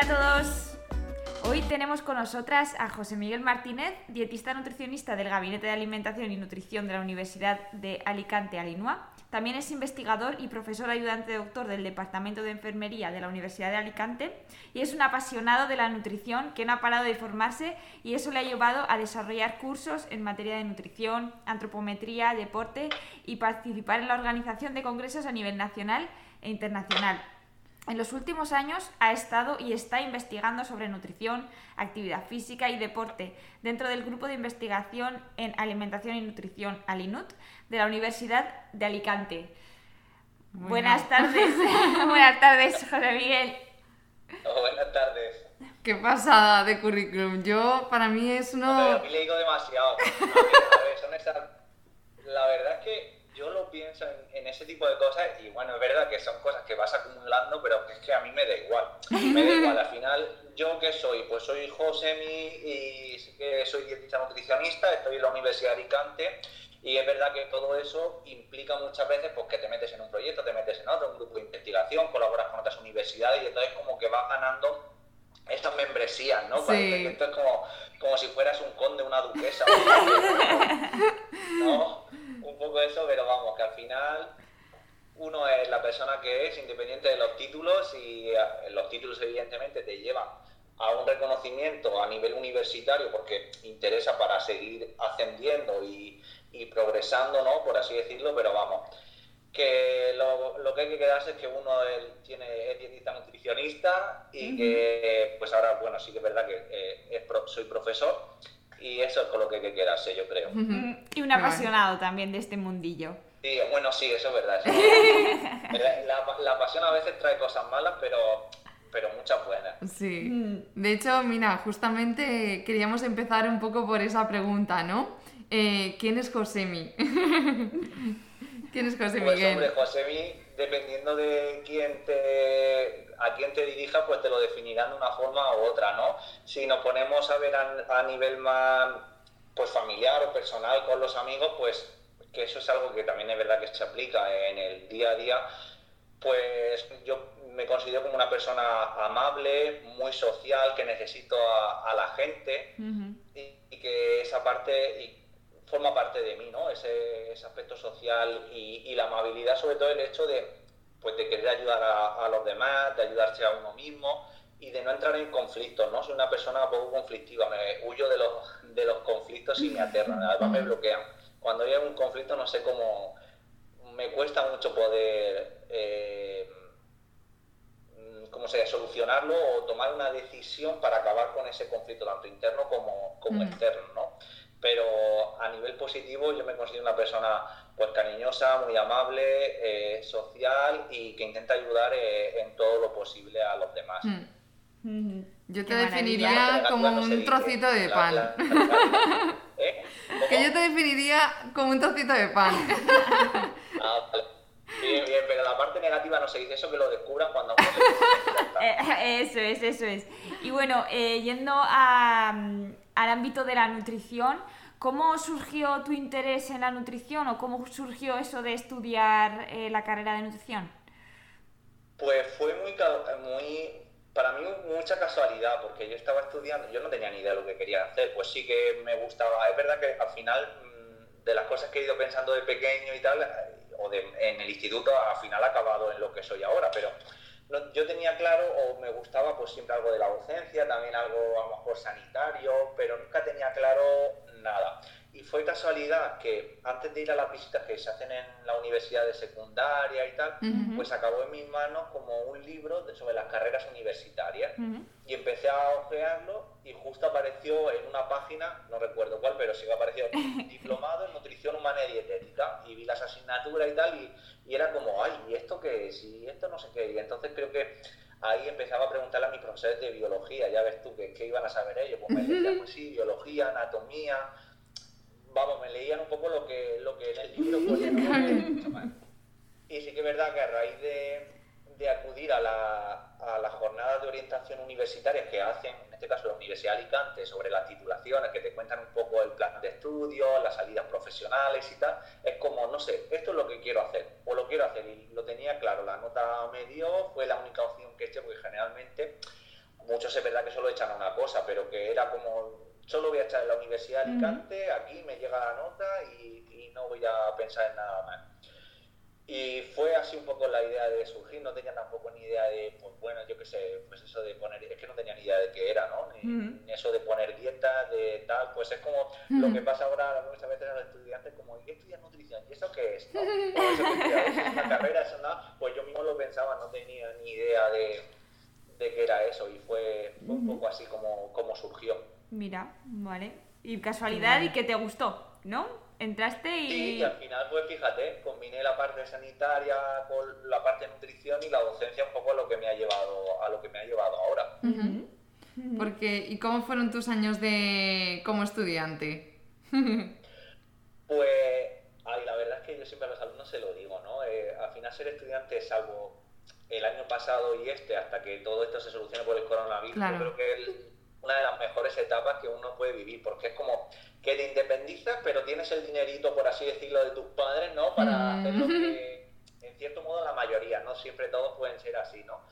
Hola a todos. Hoy tenemos con nosotras a José Miguel Martínez, dietista nutricionista del Gabinete de Alimentación y Nutrición de la Universidad de Alicante, Alinua. También es investigador y profesor ayudante doctor del Departamento de Enfermería de la Universidad de Alicante y es un apasionado de la nutrición que no ha parado de formarse y eso le ha llevado a desarrollar cursos en materia de nutrición, antropometría, deporte y participar en la organización de congresos a nivel nacional e internacional. En los últimos años ha estado y está investigando sobre nutrición, actividad física y deporte dentro del grupo de investigación en alimentación y nutrición ALINUT de la Universidad de Alicante. Buenas tardes. buenas tardes, José Miguel. buenas tardes. Qué pasada de currículum. Yo, para mí es uno... No, a mí le digo demasiado. A ver, son esas... La verdad es que yo lo pienso en, ese tipo de cosas y bueno, es verdad que son cosas que vas acumulando, pero es que a mí me da igual. Me da igual, al final, ¿yo qué soy? Pues soy Josemi y soy dietista nutricionista, estoy en la Universidad de Alicante y es verdad que todo eso implica muchas veces pues, que te metes en un proyecto, te metes en otro, un grupo de investigación, colaboras con otras universidades y entonces como que vas ganando estas membresías, ¿no? Sí. Esto es como, como si fueras un conde, una duquesa. ¿no? Un poco eso, pero vamos, que al final uno es la persona que es, independiente de los títulos, y eh, los títulos evidentemente te llevan a un reconocimiento a nivel universitario porque interesa para seguir ascendiendo y, progresando, ¿no? Por así decirlo, pero vamos, que lo, que hay que quedarse es que uno es, tiene, es dietista nutricionista y que, pues ahora, bueno, sí que es verdad que eh, soy profesor y eso es con lo que hay que quedarse, yo creo. Y un apasionado también de este mundillo. Sí, bueno, sí, eso es verdad. la, pasión a veces trae cosas malas, pero, pero muchas buenas. Sí. Mm. De hecho, mira, justamente queríamos empezar un poco por esa pregunta, ¿no? Eh, ¿Quién es Josemi? ¿Quién es José pues, Miguel? Hombre, Josemi, dependiendo de quién te a quién te dirijas, pues te lo definirán de una forma u otra, ¿no? Si nos ponemos a ver a, nivel más pues familiar o personal con los amigos, pues que eso es algo que también es verdad que se aplica en el día a día, pues yo me considero como una persona amable, muy social, que necesito a, la gente y, que esa parte forma parte de mí, ¿no? Ese, aspecto social y, la amabilidad, sobre todo el hecho de pues de querer ayudar a, los demás, de ayudarse a uno mismo y de no entrar en conflictos, ¿no? Soy una persona poco conflictiva, me huyo de los, de los conflictos y me aterran, además me bloquean. Cuando hay un conflicto no sé cómo, me cuesta mucho poder, eh, ¿cómo se solucionarlo o tomar una decisión para acabar con ese conflicto, tanto interno como, como externo, ¿no? Pero a nivel positivo yo me considero una persona pues cariñosa, muy amable, eh, social y que intenta ayudar eh, en todo lo posible a los demás. Hmm. Yo te definiría como un trocito de pan. ¿Eh? Que yo te definiría como un trocito de pan. ah, Bien, bien, pero la parte negativa no se dice eso que lo descubran cuando Eso es, eso es. Y bueno, yendo a, mm, al ámbito de la nutrición, ¿Cómo surgió tu interés en la nutrición o cómo surgió eso de estudiar eh, la carrera de nutrición? Pues fue muy, muy, para mí mucha casualidad, porque yo estaba estudiando, yo no tenía ni idea de lo que quería hacer, pues sí que me gustaba. Es verdad que al final, mm, de las cosas que he ido pensando de pequeño y tal, o de, en el instituto, al final he acabado en lo que soy ahora, pero yo tenía claro o me gustaba pues siempre algo de la docencia, también algo a lo mejor sanitario, pero nunca tenía claro nada. Y fue casualidad que antes de ir a las visitas que se hacen en la universidad de secundaria y tal, pues acabó en mis manos como un libro sobre las carreras universitarias. Y empecé a ojearlo y justo apareció en una página, no recuerdo cuál, pero sí que apareció diplomado en nutrición humana y dietética asignatura y tal, y, y era como, ay, ¿y esto qué es? Y esto no sé qué. Y entonces creo que ahí empezaba a preguntarle a mis profesores de biología, ya ves tú, ¿qué, qué iban a saber ellos? Pues me decían, pues sí, biología, anatomía, vamos, me leían un poco lo que, lo que en el libro ponía. y sí que es verdad que a raíz de, de acudir a, la, a las jornadas de orientación universitarias que hacen, en este caso la Universidad de Alicante, sobre las titulaciones, que te cuentan un poco el plan de estudio, las salidas profesionales y tal, es como, no sé, esto es lo que quiero hacer, o lo quiero hacer, y lo tenía claro, la nota me dio, fue la única opción que hecho, porque generalmente muchos es verdad que solo echan una cosa, pero que era como, solo voy a echar en la Universidad de Alicante, aquí me llega la nota y, y no voy a pensar en nada más. Y fue así un poco la idea de surgir, no tenía tampoco ni idea de, pues bueno, yo qué sé, pues eso de poner, es que no tenía ni idea de qué era, ¿no? Ni, Ujú. ni eso de poner dieta, de tal, pues es como lo que pasa ahora muchas veces a los estudiantes, como, ¿y estudias nutrición? ¿Y eso qué es? ¿No? O eso que estudias, ¿eso es una carrera, eso nada, pues yo mismo lo pensaba, no tenía ni idea de, de qué era eso y fue, fue un poco así como, como surgió. Mira, vale. Y casualidad y que te gustó, ¿no? Entraste y... Y al final, pues fíjate, combiné la parte sanitaria con la parte de nutrición y la docencia un poco a lo que me ha llevado, a lo que me ha llevado ahora. Porque, ¿y cómo fueron tus años de como estudiante? Pues, ay, la verdad es que yo siempre a los alumnos se lo digo, ¿no? Eh, al final ser estudiante, salvo el año pasado y este, hasta que todo esto se solucione por el coronavirus, Claro. yo creo que es una de las mejores etapas que uno puede vivir, porque es como que te independizas, pero tienes el dinerito, por así decirlo, de tus padres, ¿no? Para Mm. hacer lo que, en cierto modo, la mayoría, no siempre todos pueden ser así, ¿no?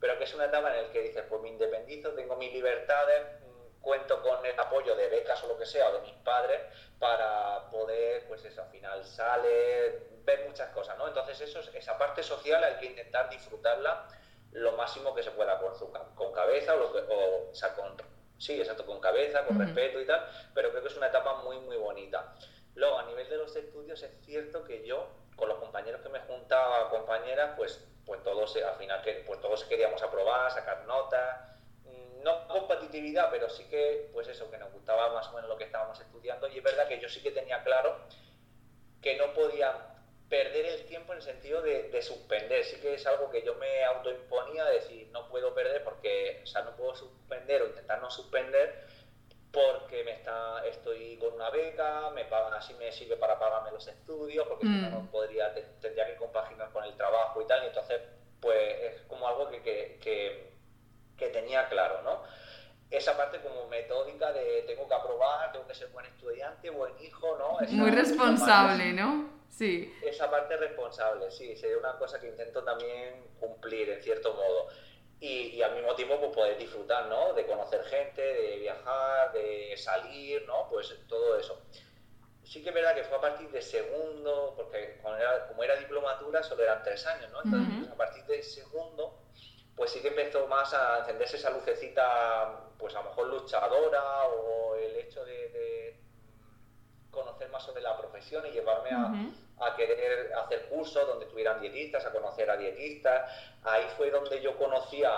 Pero que es una etapa en la que dices, pues me independizo, tengo mis libertades, mm, cuento con el apoyo de becas o lo que sea, o de mis padres, para poder, pues eso, al final sale, ver muchas cosas, ¿no? Entonces eso, es- esa parte social hay que intentar disfrutarla lo máximo que se pueda con, su con cabeza o, lo que- o, o sea, con, sí, exacto, con cabeza, con respeto y tal, pero creo que es una etapa muy, muy bonita. Luego, a nivel de los estudios, es cierto que yo, con los compañeros que me juntaba, compañeras, pues, pues todos, al final, pues todos queríamos aprobar, sacar notas, Mm, no competitividad, pero sí que, pues eso, que nos gustaba más o menos lo que estábamos estudiando, y es verdad que yo sí que tenía claro que no podía perder el tiempo en el sentido de, de suspender. Sí que es algo que yo me autoimponía, decir, no puedo perder porque, o sea, no puedo suspender o intentar no suspender porque me está, estoy con una beca, me pagan, así me sirve para pagarme los estudios, porque si no, Mm. no podría, te- tendría que compaginar con el trabajo y tal, y entonces, pues es como algo que, que, que, que tenía claro, ¿no? Esa parte como metódica de tengo que aprobar, tengo que ser buen estudiante, buen hijo, ¿no? Esa- Muy esa responsable, parte- ¿no? Sí. esa parte responsable, sí, sería una cosa que intento también cumplir en cierto modo. Y, y al mismo tiempo pues poder disfrutar, ¿no? De conocer gente, de viajar, de salir, ¿no? Pues todo eso. Sí que es verdad que fue a partir de segundo, porque como era, como era diplomatura solo eran tres años, ¿no? Entonces Ujú. pues, a partir de segundo, pues sí que empezó más a encenderse esa lucecita, pues a lo mejor luchadora o el hecho de, de conocer más sobre la profesión y llevarme a, querer hacer cursos donde tuvieran dietistas, a conocer a dietistas. Ahí fue donde yo conocía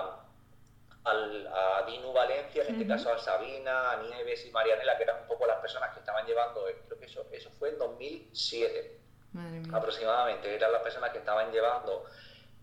al, a Dinu Valencia, en este Ujú. caso a Sabina, a Nieves y Marianela, que eran un poco las personas que estaban llevando, eh, creo que eso, eso fue en 2007 Madre mía. aproximadamente, eran las personas que estaban llevando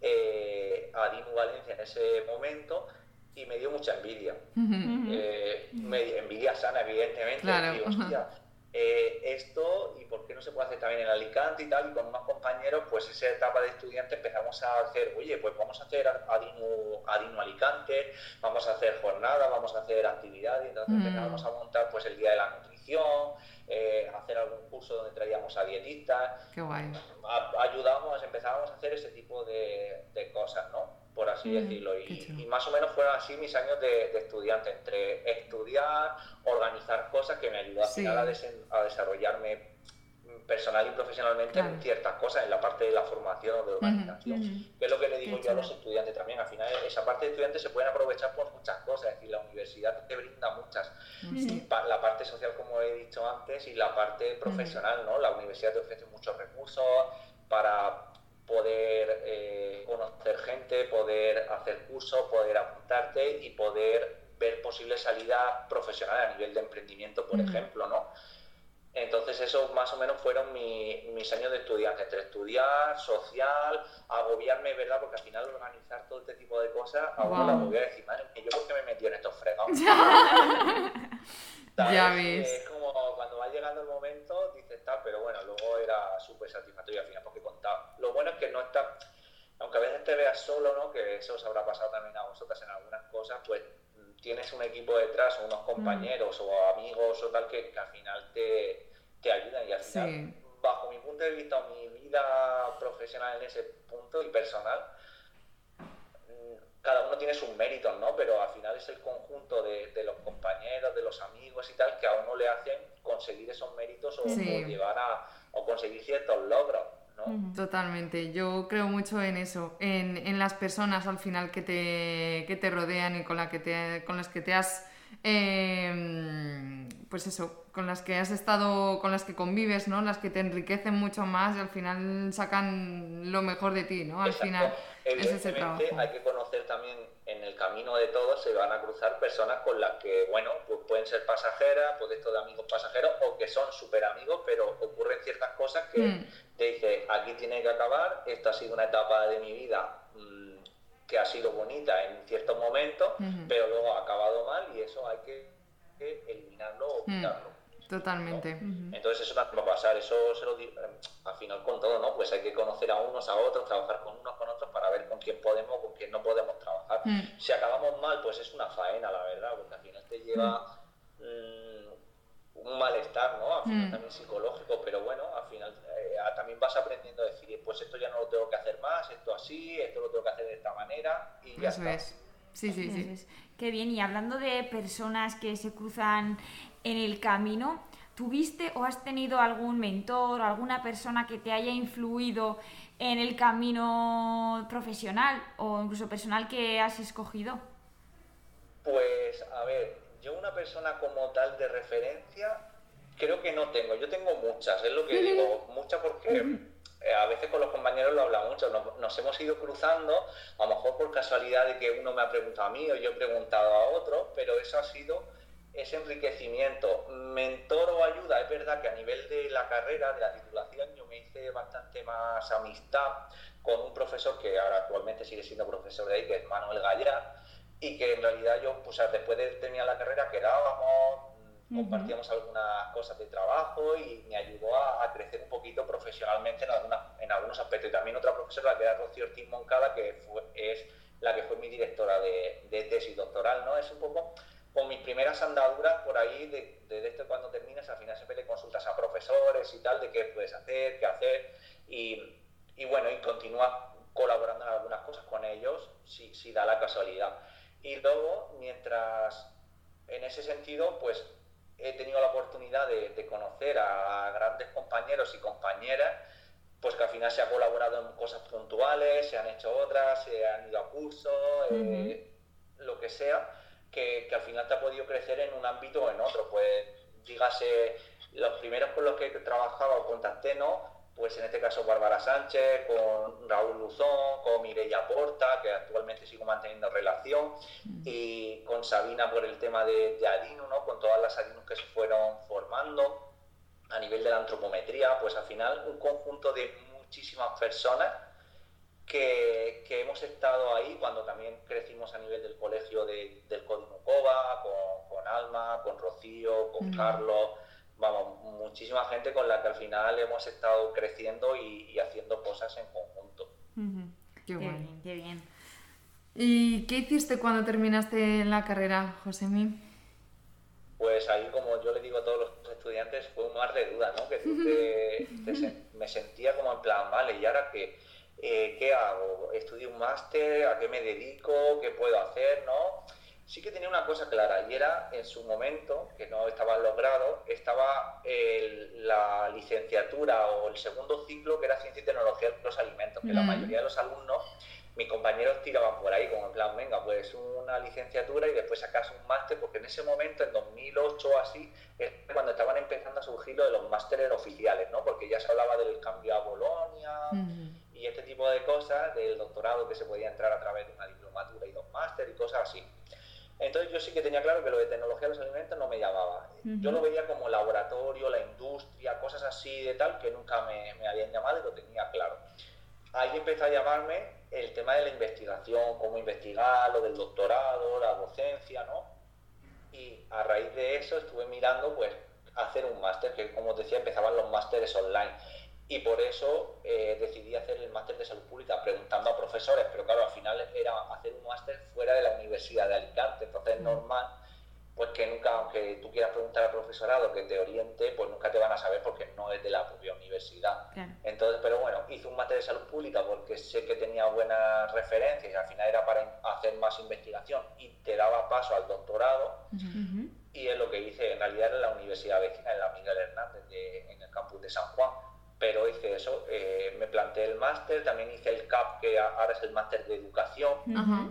eh, a Dinu Valencia en ese momento y me dio mucha envidia. Eh, me- envidia sana, evidentemente. Claro, Digo, ajá. hostia, eh, esto y por qué no se puede hacer también en Alicante y tal, y con unos compañeros, pues esa etapa de estudiante empezamos a hacer, oye, pues vamos a hacer Adinu, Adinu Alicante, vamos a hacer jornadas, vamos a hacer actividades, y entonces empezamos a montar pues el Día de la Nutrición, eh, hacer algún curso donde traíamos a dietistas, Qué guay. a- ayudamos, empezábamos a hacer ese tipo de, de cosas, ¿no? Por así Mm, decirlo. Y, más o menos fueron así mis años de, de estudiante, entre estudiar, organizar cosas que me ayudó al Sí. a, desen- a desarrollarme personal y profesionalmente Claro. en ciertas cosas, en la parte de la formación o de organización. Que es lo que le digo Qué yo a los estudiantes también. Al final, esa parte de estudiantes se pueden aprovechar por muchas cosas. Es decir, la universidad te brinda muchas la parte social, como he dicho antes, y la parte profesional, ¿no? La universidad te ofrece muchos recursos para poder eh, conocer gente, poder hacer cursos, poder apuntarte y poder ver posibles salidas profesionales a nivel de emprendimiento, por ejemplo, ¿no? Entonces eso más o menos fueron mis años de estudiante, entre estudiar, social, agobiarme, ¿verdad? Porque al final organizar todo este tipo de cosas, a uno la voy a decir, madre ¿yo por qué me metí en estos fregados? ya ves. Es como cuando va llegando el momento, dices tal, pero bueno, luego era súper satisfactorio al final porque contaba. Lo bueno es que no está, aunque a veces te veas solo, ¿no? Que eso os habrá pasado también a vosotras en algunas cosas, pues tienes un equipo detrás, o unos mm. compañeros o amigos o tal que, al final te, te, ayudan y al final, bajo mi punto de vista o mi vida profesional en ese punto y personal, mm, cada uno tiene sus méritos, ¿no? Pero al final es el conjunto de, de, los compañeros, de los amigos y tal, que a uno le hacen conseguir esos méritos o, o llevar a o conseguir ciertos logros. Totalmente, yo creo mucho en eso, en, en, las personas al final que te, que te rodean y con, la que te, con las que te has, em, pues eso, con las que has estado, con las que convives, ¿no? Las que te enriquecen mucho más y al final sacan lo mejor de ti, ¿no? Al final es ese trabajo. Hay que conocer también en el camino de todos se van a cruzar personas con las que, bueno, pues pueden ser pasajeras, pues esto de amigos pasajeros, o que son súper amigos, pero ocurren ciertas cosas que mm. te dice, aquí tiene que acabar, esta ha sido una etapa de mi vida mm, que ha sido bonita en ciertos momentos, pero luego ha acabado mal y eso hay que, eliminarlo o mm. Totalmente. Entonces eso también va a pasar, eso se lo digo, al final con todo, ¿no? Pues hay que conocer a unos, a otros, trabajar con unos, con otros para ver con quién podemos, con quién no podemos trabajar. Mm. Si acabamos mal, pues es una faena, la verdad, porque al final te lleva mm, un malestar, ¿no? Al final mm. también psicológico, pero bueno, al final eh, también vas aprendiendo a decir, pues esto ya no lo tengo que hacer más, esto así, esto lo tengo que hacer de esta manera y ya está. Sí, sí, sí. Qué bien, y hablando de personas que se cruzan en el camino, ¿tuviste o has tenido algún mentor o alguna persona que te haya influido en el camino profesional o incluso personal que has escogido? Pues a ver, yo una persona como tal de referencia creo que no tengo. Yo tengo muchas, es lo que digo, muchas porque eh, a veces con los compañeros lo hablamos mucho, nos, nos, hemos ido cruzando, a lo mejor por casualidad de que uno me ha preguntado a mí o yo he preguntado a otro, pero eso ha sido ese enriquecimiento. Mentor o ayuda, es verdad que a nivel de la carrera, de la titulación, yo me hice bastante más amistad con un profesor que ahora actualmente sigue siendo profesor de ahí, que es Manuel Gallar, y que en realidad yo, pues después de terminar la carrera, quedábamos, compartíamos algunas cosas de trabajo y me ayudó a, crecer un poquito profesionalmente en, en algunos aspectos. Y también otra profesora, que era Rocío Ortiz Moncada, que fue, es la que fue mi directora de, de tesis doctoral, ¿no? Es un poco con mis primeras andaduras por ahí, desde de, esto cuando terminas, al final siempre le consultas a profesores y tal, de qué puedes hacer, qué hacer, y, y bueno, y continúas colaborando en algunas cosas con ellos, si, si da la casualidad. Y luego, mientras, en ese sentido, pues he tenido la oportunidad de, de, conocer a grandes compañeros y compañeras, pues que al final se ha colaborado en cosas puntuales, se han hecho otras, se han ido a cursos, eh, lo que sea que, al final te ha podido crecer en un ámbito o en otro. Pues dígase, los primeros con los que trabajaba o contacté, ¿no? Pues en este caso Bárbara Sánchez, con Raúl Luzón, con Mireia Porta, que actualmente sigo manteniendo relación, mm. y con Sabina por el tema de, de Adino, ¿no? Con todas las Adinos que se fueron formando a nivel de la antropometría, pues al final un conjunto de muchísimas personas que, hemos estado ahí cuando también crecimos a nivel del colegio de, del Código Cova, con, Alma, con Rocío, con Carlos, vamos, muchísima gente con la que al final hemos estado creciendo y, haciendo cosas en conjunto. Qué, bien, qué bien. ¿Y qué hiciste cuando terminaste la carrera, Josemi? Pues ahí, como yo le digo a todos los estudiantes, fue un mar de duda, ¿no? Que me sentía como en plan, vale, ¿y ahora qué? Eh, ¿qué hago? ¿Estudio un máster? ¿A qué me dedico? ¿Qué puedo hacer? ¿no? Sí que tenía una cosa clara y era en su momento, que no estaba logrado, estaba la licenciatura o el segundo ciclo que era Ciencia y Tecnología de los Alimentos, que la mm. mayoría de los alumnos, mis compañeros tiraban por ahí como en plan, venga, pues una licenciatura y después sacas un máster, porque en ese momento, en 2008 o así, es cuando estaban empezando a surgir lo de los másteres oficiales, ¿no? Porque ya se hablaba del cambio a Bolonia. Mm y este tipo de cosas, del doctorado que se podía entrar a través de una diplomatura y dos máster y cosas así. Entonces yo sí que tenía claro que lo de tecnología de los alimentos no me llamaba. Yo lo veía como laboratorio, la industria, cosas así de tal que nunca me, me habían llamado y lo tenía claro. Ahí empezó a llamarme el tema de la investigación, cómo investigar, lo del doctorado, la docencia, ¿no? Y a raíz de eso estuve mirando, pues, hacer un máster, que como te decía, empezaban los másteres online y por eso eh, decidí hacer el máster de salud pública preguntando a profesores, pero claro, al final era hacer un máster fuera de la Universidad de Alicante, entonces es normal pues que nunca, aunque tú quieras preguntar al profesorado que te oriente, pues nunca te van a saber porque no es de la propia universidad. Entonces, pero bueno, hice un máster de salud pública porque sé que tenía buenas referencias y al final era para hacer más investigación y te daba paso al doctorado. Y es lo que hice. En realidad en la universidad vecina, en la Miguel Hernández, en el campus de San Juan pero hice eso, eh, me planteé el máster, también hice el CAP, que ahora es el máster de educación.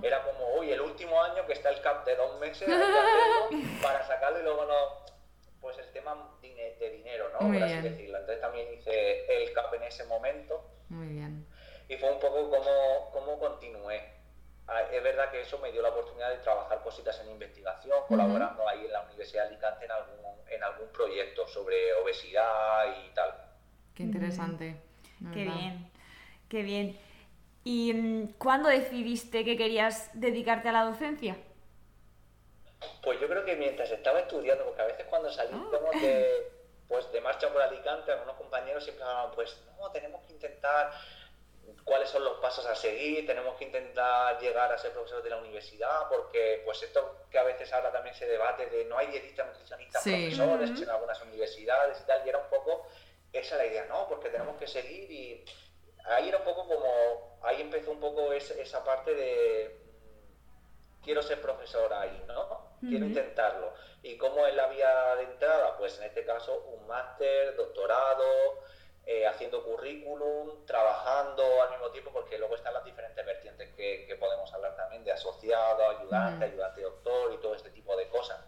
Era como, uy, el último año que está el CAP de dos meses, para sacarlo y luego no, pues el tema de dinero, ¿no? Por así decirlo. Entonces también hice el CAP en ese momento. Muy bien. Y fue un poco como, como continué. Ah, es verdad que eso me dio la oportunidad de trabajar cositas en investigación, colaborando ahí en la Universidad de Alicante en algún, en algún proyecto sobre obesidad y tal. Qué interesante. Qué bien, qué bien. ¿Y mm, cuándo decidiste que querías dedicarte a la docencia? Pues yo creo que mientras estaba estudiando, porque a veces cuando salimos ah. de, pues de marcha por Alicante, algunos compañeros siempre hablaban, pues no, tenemos que intentar cuáles son los pasos a seguir, tenemos que intentar llegar a ser profesores de la universidad, porque pues esto que a veces ahora también se debate de no hay dietistas nutricionistas profesores en algunas universidades y tal, y era un poco esa es la idea, ¿no? Porque tenemos que seguir y ahí era un poco como, ahí empezó un poco esa parte de mm, quiero ser profesor ahí, ¿no? Quiero intentarlo. ¿Y cómo es la vía de entrada? Pues en este caso un máster, doctorado, eh, haciendo currículum, trabajando al mismo tiempo, porque luego están las diferentes vertientes que, podemos hablar también de asociado, ayudante, ayudante doctor y todo este tipo de cosas.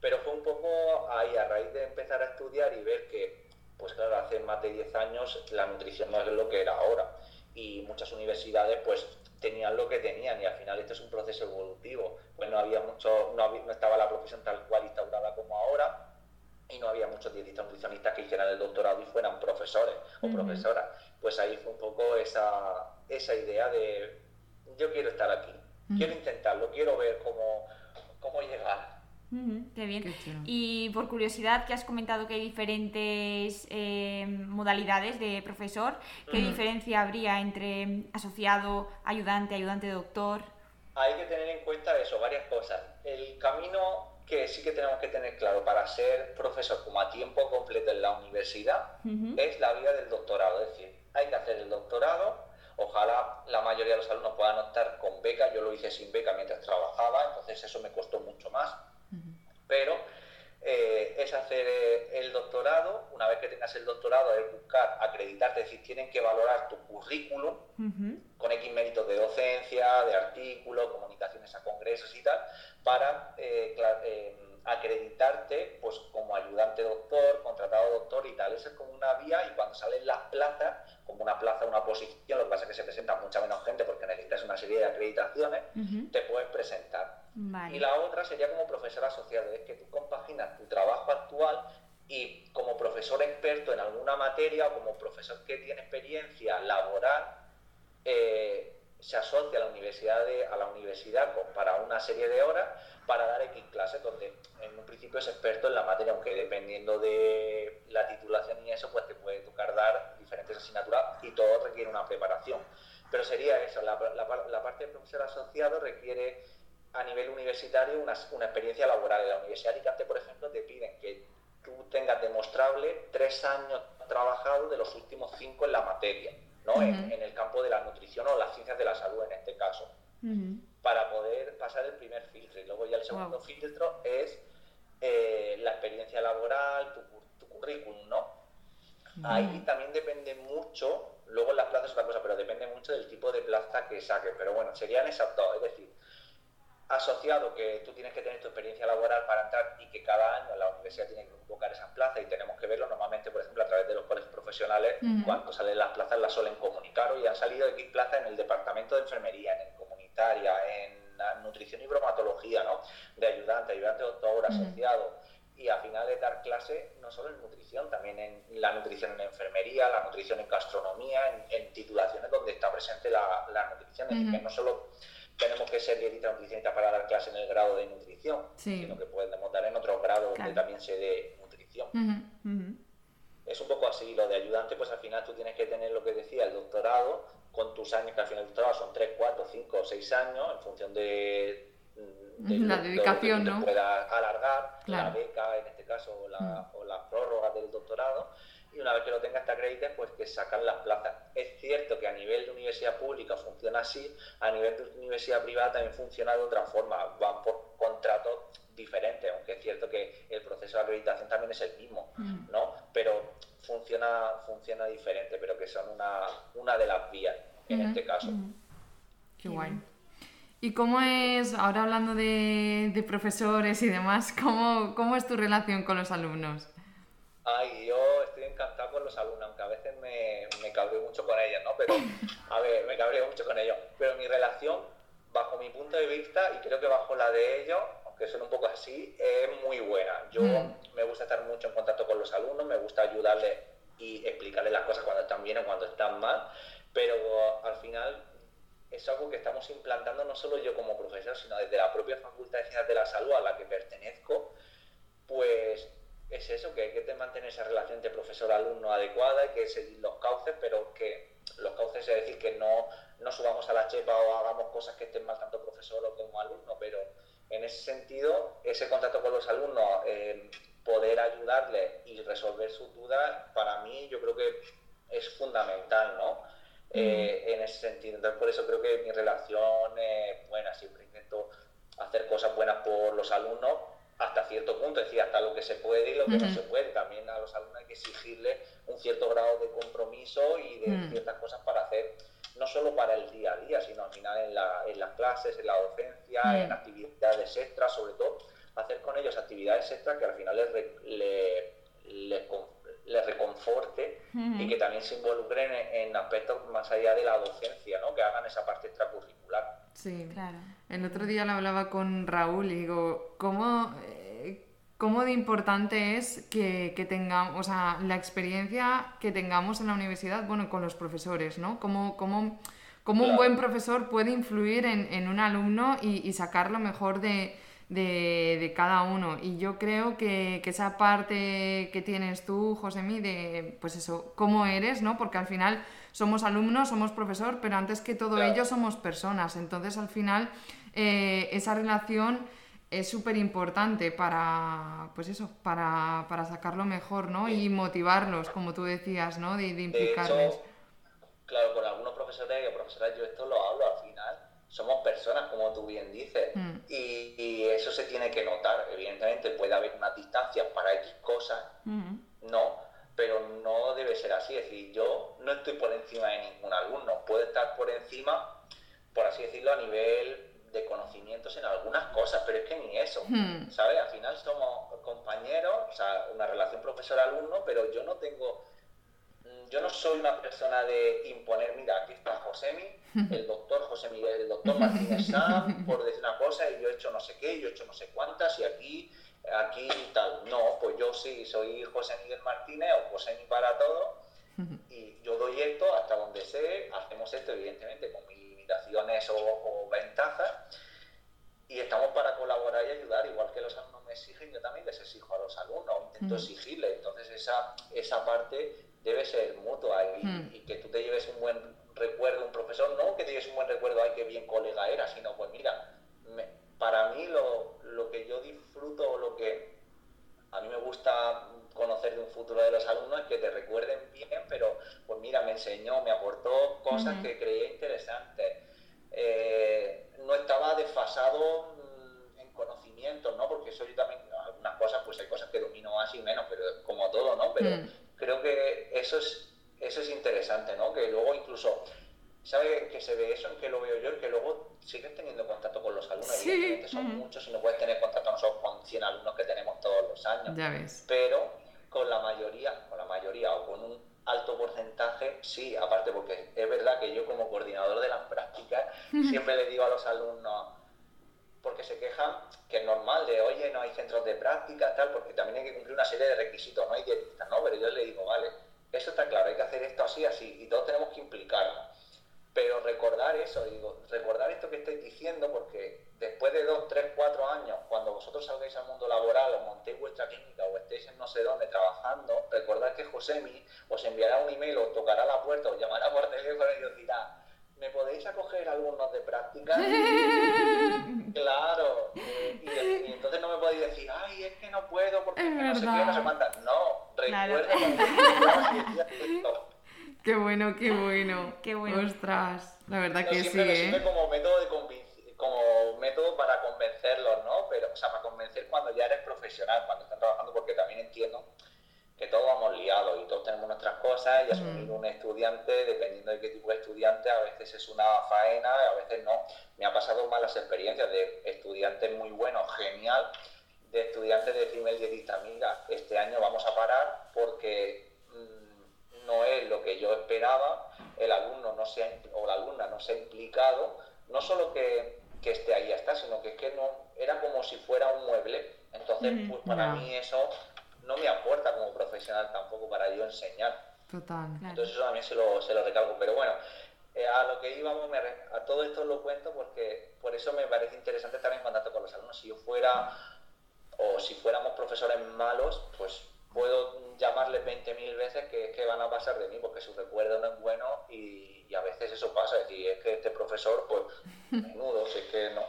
Pero fue un poco ahí, a raíz de empezar a estudiar y ver que pues claro, hace más de 10 años la nutrición no es lo que era ahora y muchas universidades pues tenían lo que tenían y al final esto es un proceso evolutivo. Pues no había mucho, no, estaba la profesión tal cual instaurada como ahora y no había muchos dietistas nutricionistas que hicieran el doctorado y fueran profesores o profesoras. Pues ahí fue un poco esa, esa idea de yo quiero estar aquí, quiero intentarlo, quiero ver cómo, cómo llegar qué bien. y por curiosidad, que has comentado que hay diferentes eh, modalidades de profesor, ¿qué diferencia habría entre asociado, ayudante, ayudante doctor? Hay que tener en cuenta eso, varias cosas. El camino que sí que tenemos que tener claro para ser profesor como a tiempo completo en la universidad es la vida del doctorado. Es decir, hay que hacer el doctorado. Ojalá la mayoría de los alumnos puedan optar con beca. Yo lo hice sin beca mientras trabajaba, entonces eso me costó mucho más pero eh, es hacer eh, el doctorado, una vez que tengas el doctorado es buscar acreditarte, es decir, tienen que valorar tu currículum con X méritos de docencia, de artículos, comunicaciones a congresos y tal, para eh, acreditarte pues como ayudante doctor, contratado doctor y tal. Esa es como una vía y cuando salen las plazas, como una plaza, una posición, lo que pasa es que se presenta mucha menos gente porque necesitas una serie de acreditaciones, te puedes presentar. Y la otra sería como profesor asociado, es que tú compaginas tu trabajo actual y como profesor experto en alguna materia o como profesor que tiene experiencia laboral, eh, se asocia a la universidad, la para una serie de horas para dar X clases, donde en un principio es experto en la materia, aunque dependiendo de la titulación y eso, pues te puede tocar dar diferentes asignaturas y todo requiere una preparación. Pero sería eso, la, la parte de profesor asociado requiere a nivel universitario una, una experiencia laboral. En la Universidad de Alicante, por ejemplo, te piden que tú tengas demostrable tres años trabajados de los últimos cinco en la materia, ¿no? en, el campo de la nutrición o las ciencias de la salud en este caso, para poder pasar el primer filtro. Y luego ya el segundo filtro es eh, la experiencia laboral, tu, currículum, ¿no? Ahí también depende mucho, luego las plazas es otra cosa, pero depende mucho del tipo de plaza que saques. Pero bueno, serían esas dos, es decir, asociado que tú tienes que tener tu experiencia laboral para entrar y que cada año la universidad tiene que convocar esas plazas y tenemos que verlo normalmente, por ejemplo, a través de los colegios profesionales, cuando salen las plazas las suelen comunicar y han salido X plazas en el departamento de enfermería, en el comunitaria, en nutrición y bromatología, ¿no? De ayudante, ayudante doctor, asociado. Y al final es dar clase no solo en nutrición, también en la nutrición en enfermería, la nutrición en gastronomía, en, titulaciones donde está presente la, nutrición. Es decir, que no solo tenemos que ser dietista nutricionista para dar clase en el grado de nutrición, sino que podemos dar en otros grados donde también se dé nutrición. Es un poco así, lo de ayudante, pues al final tú tienes que tener lo que decía el doctorado, con tus años, que al final el doctorado son 3, 4, 5 6 años, en función de, la dedicación, ¿no? puedas alargar, la beca en este caso, o, la, mm. o las prórrogas del doctorado, y una vez que lo tengas te acredites, pues que sacan las plazas. Es cierto que a nivel de universidad pública funciona así, a nivel de universidad privada también funciona de otra forma, van por contratos diferentes, aunque es cierto que el proceso de acreditación también es el mismo, mm. ¿no? Pero funciona, funciona diferente, pero que son una, una de las vías en este caso. Qué guay. ¿Y cómo es, ahora hablando de, de profesores y demás, ¿cómo, cómo es tu relación con los alumnos? Ay, yo encantado con los alumnos, aunque a veces me, me cabreo mucho con ellos, ¿no? Pero, a ver, me cabreo mucho con ellos. Pero mi relación, bajo mi punto de vista, y creo que bajo la de ellos, aunque son un poco así, es muy buena. Yo mm. me gusta estar mucho en contacto con los alumnos, me gusta ayudarles y explicarles las cosas cuando están bien o cuando están mal, pero al final es algo que estamos implantando no solo yo como profesor, sino desde la propia Facultad de Ciencias de la Salud a la que pertenezco, pues es eso, que hay que mantener esa relación de profesor-alumno adecuada, hay que seguir los cauces, pero que los cauces es decir que no, no subamos a la chepa o hagamos cosas que estén mal tanto profesor o como alumno, pero en ese sentido, ese contacto con los alumnos, eh, poder ayudarles y resolver sus dudas, para mí yo creo que es fundamental, ¿no? Eh, en ese sentido. Entonces, por eso creo que mi relación es buena, siempre intento hacer cosas buenas por los alumnos, hasta cierto punto, es decir, hasta lo que se puede y lo que no se puede. También a los alumnos hay que exigirles un cierto grado de compromiso y de mm. ciertas cosas para hacer, no solo para el día a día, sino al final en, la, en las clases, en la docencia, mm. en actividades extras, sobre todo, hacer con ellos actividades extras que al final les, les, les, reconforte y que también se involucren en, aspectos más allá de la docencia, ¿no? que hagan esa parte extracurricular. Sí, claro. El otro día le hablaba con Raúl y digo, ¿cómo, eh, cómo de importante es que, que, tengamos, o sea, la experiencia que tengamos en la universidad, bueno, con los profesores, ¿no? ¿Cómo, cómo, cómo un buen profesor puede influir en, en un alumno y, y, sacar lo mejor de, de, de, cada uno. Y yo creo que, que, esa parte que tienes tú, Josemi, de, pues eso, cómo eres, ¿no? Porque al final somos alumnos, somos profesor, pero antes que todo ello somos personas. Entonces, al final, eh, esa relación es súper importante para, pues eso, para, para, sacarlo mejor, ¿no? Y motivarlos, como tú decías, ¿no? De, de implicarles. claro, con algunos profesores y profesoras yo esto lo hablo al. Somos personas, como tú bien dices, mm. y, y, eso se tiene que notar. Evidentemente puede haber una distancia para X cosas, mm. ¿no? pero no debe ser así. Es decir, yo no estoy por encima de ningún alumno, puedo estar por encima, por así decirlo, a nivel de conocimientos en algunas cosas, pero es que ni eso, hmm. ¿sabes? Al final somos compañeros, o sea, una relación profesor-alumno, pero yo no tengo, mm, yo no soy una persona de imponer, mira, aquí está Josemi, el doctor José Miguel, el doctor Martínez Sam, por decir una cosa, y yo he hecho no sé qué, yo he hecho no sé cuántas, y aquí aquí tal. No, pues yo sí, soy José Miguel Martínez o José Miguel para todo y yo doy esto hasta donde sé, hacemos esto evidentemente con mis limitaciones o, ventajas y estamos para colaborar y ayudar, igual que los alumnos me exigen, yo también les exijo a los alumnos, intento exigirles, entonces esa, esa parte debe ser mutua y, que tú te lleves un buen recuerdo, un profesor, no que te lleves un buen recuerdo, ay, qué bien colega era, sino pues mira, para mí lo, lo que yo disfruto, lo que a mí me gusta conocer de un futuro de los alumnos es que te recuerden bien, pero pues mira, me enseñó, me aportó cosas que creía interesantes. Eh, no estaba desfasado mm, en conocimientos, ¿no? Porque eso yo también, algunas cosas, pues hay cosas que domino más y menos, pero como todo, ¿no? Pero mm. Creo que eso es, eso es interesante, ¿no? Que luego incluso ¿Sabe que se ve eso en que lo veo yo? Que luego sigues teniendo contacto con los alumnos. Sí. Evidentemente son muchos y no puedes tener contacto nosotros con 100 alumnos que tenemos todos los años. Ya ves. Pero con la mayoría, con la mayoría o con un alto porcentaje, sí, aparte porque es verdad que yo como coordinador de las prácticas siempre le digo a los alumnos, porque se quejan que es normal de, oye, no hay centros de práctica, tal, porque también hay que cumplir una serie de requisitos, no hay dietistas, ¿no? Pero yo le digo, vale, eso está claro, hay que hacer esto así, así, y todos tenemos que implicarnos. Pero recordar eso, digo, recordar esto que estáis diciendo, porque después de dos, tres, cuatro años, cuando vosotros salgáis al mundo laboral o montéis vuestra clínica o estéis en no sé dónde trabajando, recordad que Josemi os enviará un email, os tocará la puerta, os llamará por teléfono y os dirá, ¿me podéis acoger algunos de práctica? claro. Y, entonces no me podéis decir, ay, es que no puedo porque no sé qué, no se manda. No, recuerda Qué bueno, qué bueno. qué bueno. Ostras, la verdad que sí, ¿eh? como método de como método para convencerlos, ¿no? Pero, o sea, para convencer cuando ya eres profesional, cuando están trabajando, porque también entiendo que todos vamos liados y todos tenemos nuestras cosas y asumir un estudiante, dependiendo de qué tipo de estudiante, a veces es una faena, a veces no. Me ha pasado malas experiencias de estudiantes muy buenos, genial, de estudiantes de decirme el dietista, mira, este año vamos a parar porque mm, no es lo que yo esperaba, el alumno no se ha, o la alumna no se ha implicado, no solo que, que esté ahí ya está, sino que es que no, era como si fuera un mueble. Entonces, pues para mí eso no me aporta como profesional tampoco para yo enseñar. Total. Entonces eso también se lo, se lo recalco. Pero bueno, eh, a lo que íbamos, a todo esto lo cuento porque por eso me parece interesante estar en contacto con los alumnos. Si yo fuera, o si fuéramos profesores malos, pues puedo llamarles 20.000 veces que, que van a pasar de mí porque su recuerdo no es bueno y, y a veces eso pasa. Es decir, es que este profesor, pues, menudo, si es que no.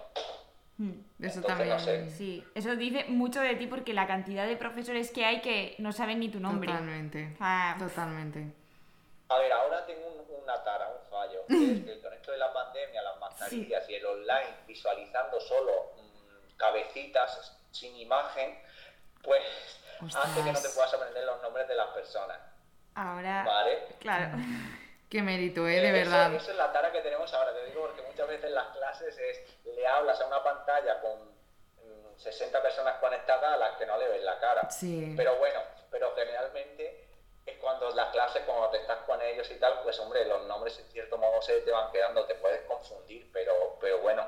Hmm, eso también. Sí, eso dice mucho de ti porque la cantidad de profesores que hay que no saben ni tu nombre. Totalmente. totalmente. A ver, ahora tengo una tara, un fallo. es que con esto de la pandemia, las mascarillas y el online visualizando solo mm, cabecitas sin imagen, pues hace que no te puedas aprender los nombres de las personas. Ahora. ¿Vale? Claro. Qué mérito, ¿eh? De verdad. Esa es la tara que tenemos ahora, te digo, porque muchas veces las clases es, le hablas a una pantalla con 60 mm, personas conectadas a las que no le ves la cara. Sí. Pero bueno, pero generalmente es cuando las clases, cuando te estás con ellos y tal, pues hombre, los nombres en cierto modo se te van quedando, te puedes confundir, pero, pero bueno,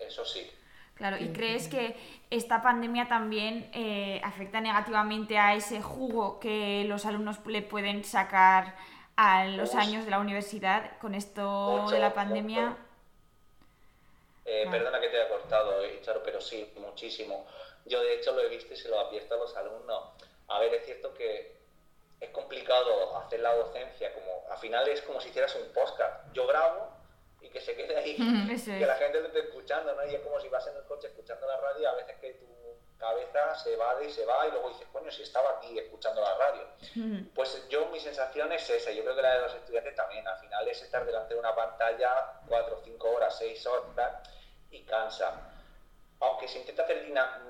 eso sí. Claro, ¿y crees que esta pandemia también eh, afecta negativamente a ese jugo que los alumnos le pueden sacar a los años de la universidad con esto de la pandemia? Eh, perdona que te haya cortado, Charo, pero sí, muchísimo. Yo de hecho lo he visto y se lo advierto a los alumnos. A ver, es cierto que es complicado hacer la docencia, como al final es como si hicieras un podcast. Yo grabo y que se quede ahí, que la gente lo esté escuchando, ¿no? Y es como si vas en el coche escuchando la radio, a veces que tú cabeza se va y se va y luego dices, coño, si estaba aquí escuchando la radio. Pues yo mi sensación es esa, yo creo que la de los estudiantes también, al final es estar delante de una pantalla cuatro, cinco horas, seis horas y cansa. Aunque se intenta hacer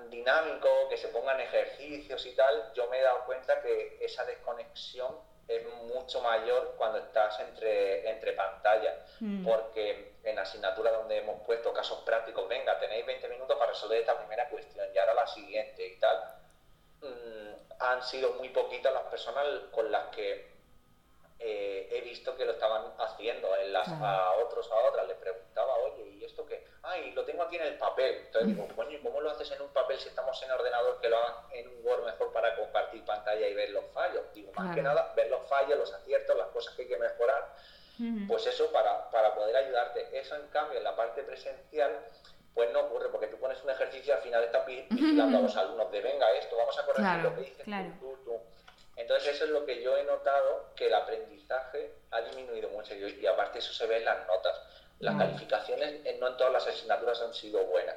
dinámico, que se pongan ejercicios y tal, yo me he dado cuenta que esa desconexión es mucho mayor cuando estás entre, entre pantallas, mm. porque en asignatura donde hemos puesto casos prácticos, venga, tenéis 20 minutos para resolver esta primera cuestión y ahora la siguiente y tal, mm, han sido muy poquitas las personas con las que eh, he visto que lo estaban haciendo. En las, A otros, a otras, les preguntaba, oye, ¿y esto qué? ay, lo tengo aquí en el papel. Entonces digo, coño, ¿cómo lo haces en un papel si estamos en ordenador que lo hagan en un Word mejor para compartir pantalla y ver los fallos? Digo, más que nada, ver los fallos, los aciertos, las cosas que hay que mejorar. Pues eso para, para poder ayudarte. Eso, en cambio, en la parte presencial, pues no ocurre, porque tú pones un ejercicio y al final estás vigilando a los alumnos de, venga, esto, vamos a corregir lo que dices tú, tú, Entonces eso es lo que yo he notado, que el aprendizaje ha disminuido mucho y aparte eso se ve en las notas las calificaciones no en todas las asignaturas han sido buenas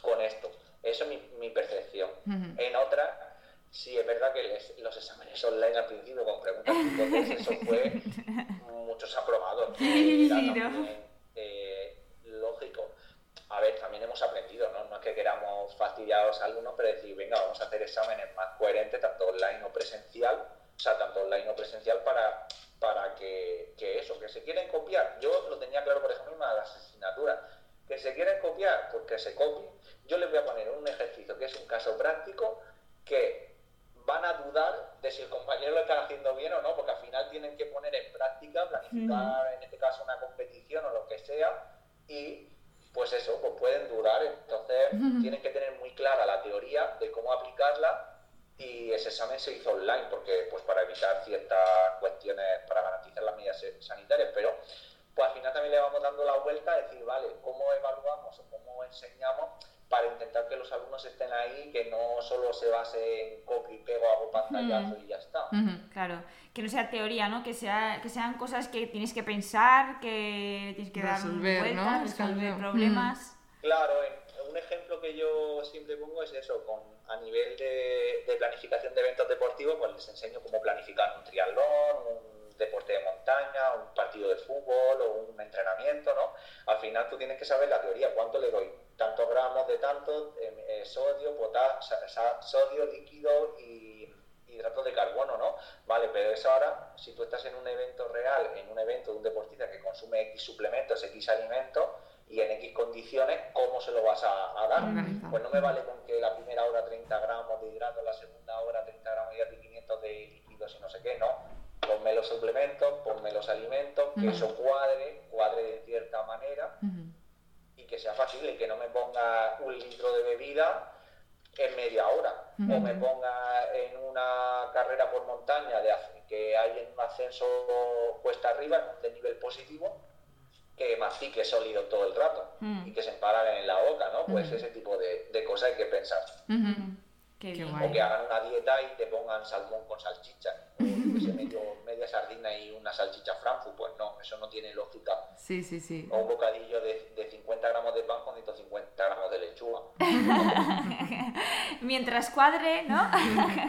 con esto. Eso es mi, percepción. En otra, sí es verdad que los exámenes online al principio con preguntas tipo eso fue muchos aprobados. Eh, lógico. A ver, también hemos aprendido, ¿no? No es que queramos fastidiar a los alumnos, pero decir, venga, vamos a hacer exámenes más coherentes, tanto online o presencial, o sea, tanto online o presencial para para que, eso, que se quieren copiar. Yo lo tenía claro, por ejemplo, en una de las asignaturas. Que se quieren copiar, pues que se copien. Yo les voy a poner un ejercicio que es un caso práctico que van a dudar de si el compañero lo está haciendo bien o no, porque al final tienen que poner en práctica, planificar en este caso una competición o lo que sea, y pues eso, pues pueden durar. Entonces tienen que tener muy clara la teoría de cómo aplicarla y ese examen se hizo online porque pues para evitar ciertas cuestiones, para garantizar las medidas sanitarias, pero pues al final también le vamos dando la vuelta a decir, vale, ¿cómo evaluamos o cómo enseñamos para intentar que los alumnos estén ahí, que no solo se base en copy y pego, hago pantallazo y ya está? Claro, que no sea teoría, ¿no? Que, sea, que sean cosas que tienes que pensar, que tienes que resolver, dar vueltas, resolver problemas. Claro, un ejemplo que yo siempre pongo es eso, con, a nivel de, de planificación de eventos deportivos, pues les enseño cómo planificar un triatlón, un deporte de montaña, un partido de fútbol o un entrenamiento, ¿no? Al final tú tienes que saber la teoría, cuánto le doy, tantos gramos de tanto, eh, sodio, potasio, sodio, líquido y hidratos de carbono, ¿no? Vale, pero eso ahora, si tú estás en un evento real, en un evento de un deportista que consume X suplementos, X alimentos, y en X condiciones, ¿cómo se lo vas a, dar? Pues no me vale con que la primera hora 30 gramos de hidrato, la segunda hora 30 gramos de 500 de líquidos y no sé qué, no ponme los suplementos, ponme los alimentos, que eso cuadre, cuadre de cierta manera y que sea fácil y que no me ponga un litro de bebida en media hora. O me ponga en una carrera por montaña de, que hay en un ascenso cuesta arriba de nivel positivo que mastique sólido todo el rato y que se emparen en la boca, ¿no? Pues ese tipo de, de cosas hay que pensar. O que hagan una dieta y te pongan salmón con salchicha o media sardina y una salchicha Frankfurt, pues no, eso no tiene lógica. Sí, sí, sí. O un bocadillo de, de 50 gramos de pan con 150 gramos de lechuga. Mientras cuadre, ¿no?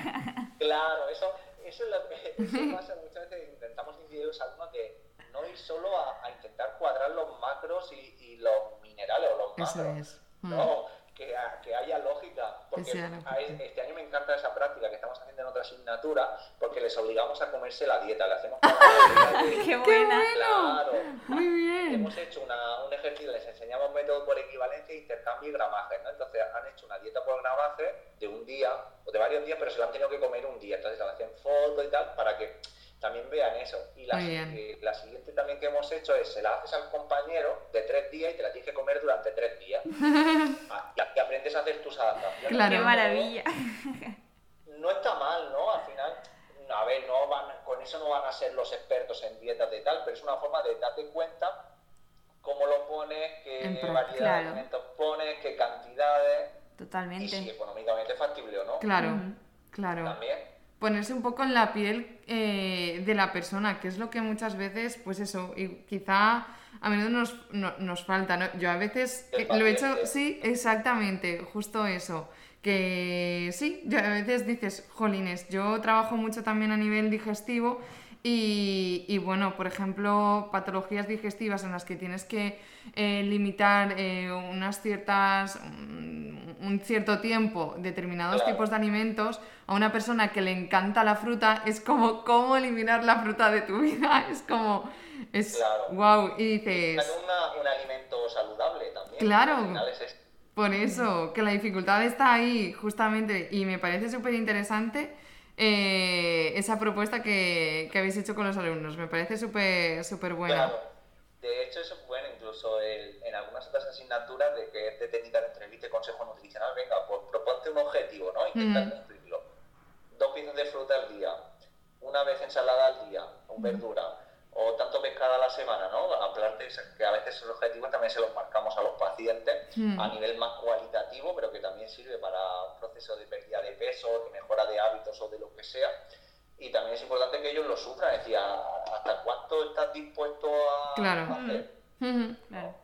claro, eso, eso es lo que pasa muchas veces, intentamos incidir los alumnos de no ir solo a, intentar cuadrar los macros y, y, los minerales o los macros. Eso es. No, mm que, que haya lógica, porque este año me encanta esa práctica que estamos haciendo en otra asignatura, porque les obligamos a comerse la dieta, le hacemos ¡Qué buena! Claro. Muy bien. Hemos hecho una, un ejercicio, les enseñamos método por equivalencia, intercambio y gramaje, ¿no? Entonces han hecho una dieta por gramaje de un día, o de varios días, pero se la han tenido que comer un día, entonces le hacen foto y tal, para que también vean eso. Y la, eh, la, siguiente también que hemos hecho es, se la haces al compañero de tres días y te la tienes que comer durante tres días. ah, y, aprendes a hacer tus adaptaciones. Claro. ¡Qué maravilla! No está mal, ¿no? Al final, a ver, no van, con eso no van a ser los expertos en dietas de tal, pero es una forma de darte cuenta cómo lo pones, qué variedad de alimentos pones, qué cantidades. Totalmente. Y si económicamente es factible o no. Claro, claro. También ponerse un poco en la piel eh, de la persona, que es lo que muchas veces, pues eso, y quizá a menudo nos, nos falta. ¿no? Yo a veces eh, lo he hecho, sí, exactamente, justo eso. Que sí, yo a veces dices, jolines, yo trabajo mucho también a nivel digestivo y, y, bueno, por ejemplo, patologías digestivas en las que tienes que eh, limitar eh, unas ciertas, un, cierto tiempo determinados tipos de alimentos, a una persona que le encanta la fruta, es como cómo eliminar la fruta de tu vida. Es como, es wow. Y dices... Es un alimento saludable también. Claro. Por eso, que la dificultad está ahí, justamente, y me parece súper interesante eh, esa propuesta que, que, habéis hecho con los alumnos. Me parece súper súper buena. Claro. De hecho, es bueno, incluso en algunas otras asignaturas de que es de técnica de entrevista y consejo nutricional. Venga, pues proponte un objetivo, ¿no? Intenta cumplirlo. Dos piezas de fruta al día, una vez ensalada al día, con verdura o tanto pescado a la semana, ¿no? Aparte que a veces esos objetivos también se los marcamos a los pacientes hmm. a nivel más cualitativo, pero que también sirve para un proceso de pérdida de peso, de mejora de hábitos o de lo que sea. Y también es importante que ellos lo sufran, es decir, hasta cuánto estás dispuesto a, claro. hacer. claro.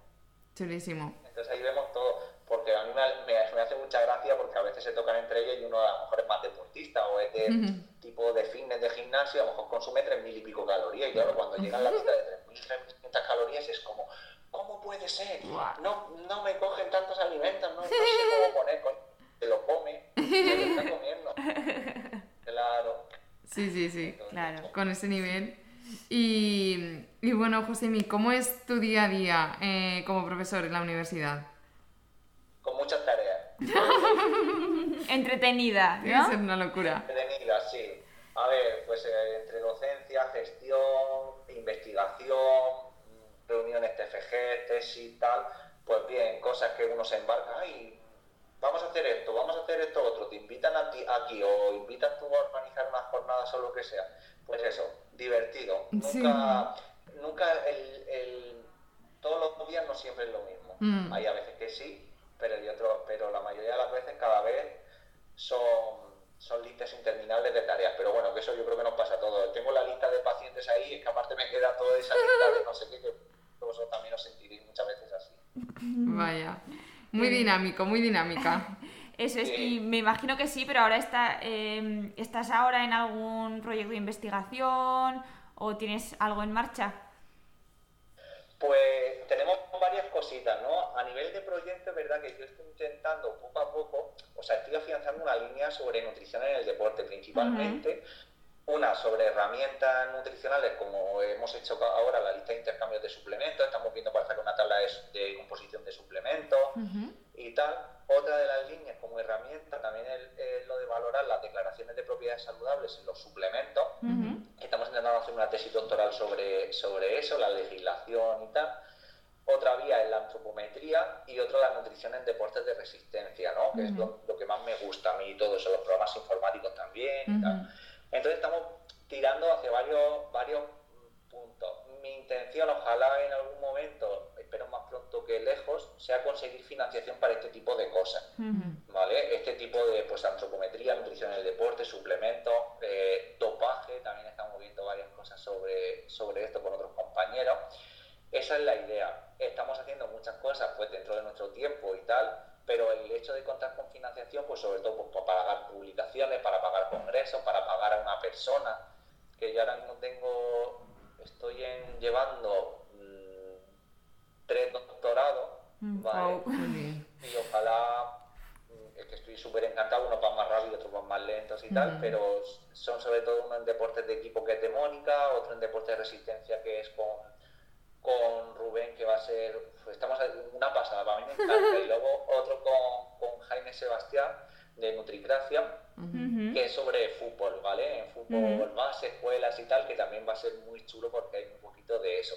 Chulísimo. Entonces ahí vemos todo, porque a mí me, me, hace mucha gracia porque a veces se tocan entre ellos y uno a lo mejor es más deportista o es de tipo de fitness, de gimnasio, a lo mejor consume 3.000 y pico calorías y claro, cuando llega a la lista de 3.500 calorías es como, ¿cómo puede ser? No, no me cogen tantos alimentos, no, no sé cómo poner, se lo come, se lo está comiendo. Claro. Sí, sí, sí, claro, con ese nivel. Y, y bueno, Josemi, ¿cómo es tu día a día eh, como profesor en la universidad? Con muchas tareas. Entretenida, ¿no? Es una locura. Entretenida, sí. A ver, pues eh, entre docencia, gestión, investigación, reuniones TFG, tesis y tal, pues bien, cosas que uno se embarca, ay, vamos a hacer esto, vamos a hacer esto otro, te invitan a ti, aquí o invitas tú a organizar unas jornadas o lo que sea. Pues eso, divertido. Nunca, nunca el, todos los días no siempre es lo mismo. Mm. Hay a veces que sí, pero, hay otro, pero la mayoría de las veces cada vez son, son listas interminables de tareas. Pero bueno, que eso yo creo que nos pasa a todos. Tengo la lista de pacientes ahí, es que aparte me queda toda esa lista de no sé qué, que vosotros también os sentiréis muchas veces así. Vaya. Muy dinámico, muy dinámica. Eso es, y me imagino que sí, pero ahora está, em, ¿estás ahora en algún proyecto de investigación o tienes algo en marcha? Pues tenemos varias cositas, ¿no? A nivel de proyecto es verdad que yo estoy intentando poco a poco, o sea, estoy afianzando una línea sobre nutrición en el deporte principalmente, una sobre herramientas nutricionales, como hemos hecho ahora la lista de intercambios de suplementos, estamos viendo para hacer una tabla de, composición de suplementos y tal. Otra de las líneas como herramienta también es, lo de valorar las declaraciones de propiedades saludables en los suplementos. Estamos intentando hacer una tesis doctoral sobre, sobre eso, la legislación y tal. Otra vía es la antropometría y otra la nutrición en deportes de resistencia, ¿no? que es lo, que más me gusta a mí y todo eso, los programas informáticos también y tal. Entonces estamos tirando hacia varios, varios puntos. Mi intención, ojalá en algún momento, espero más pronto que lejos, sea conseguir financiación para este tipo de cosas. ¿Vale? Este tipo de pues antropometría, nutrición en el deporte, suplementos, eh, dopaje, también estamos viendo varias cosas sobre, sobre esto con otros compañeros. Esa es la idea. Estamos haciendo muchas cosas pues dentro de nuestro tiempo y tal, pero el hecho de contar con financiación, pues sobre todo pues, para pagar publicaciones, para pagar congresos, para pagar a una persona, que yo ahora mismo tengo, estoy en, llevando tres doctorados, mm, ¿vale? Y ojalá, mm, es que estoy súper encantado, unos van más rápido, otros van más lentos y tal, pero son sobre todo uno en deportes de equipo que es de Mónica, otro en deportes de resistencia que es con con Rubén, que va a ser, pues, estamos una pasada, para mí me encanta, y luego otro con, con Jaime Sebastián de Nutricracia, que es sobre fútbol, ¿vale? En fútbol base, escuelas y tal, que también va a ser muy chulo porque hay un poquito de eso.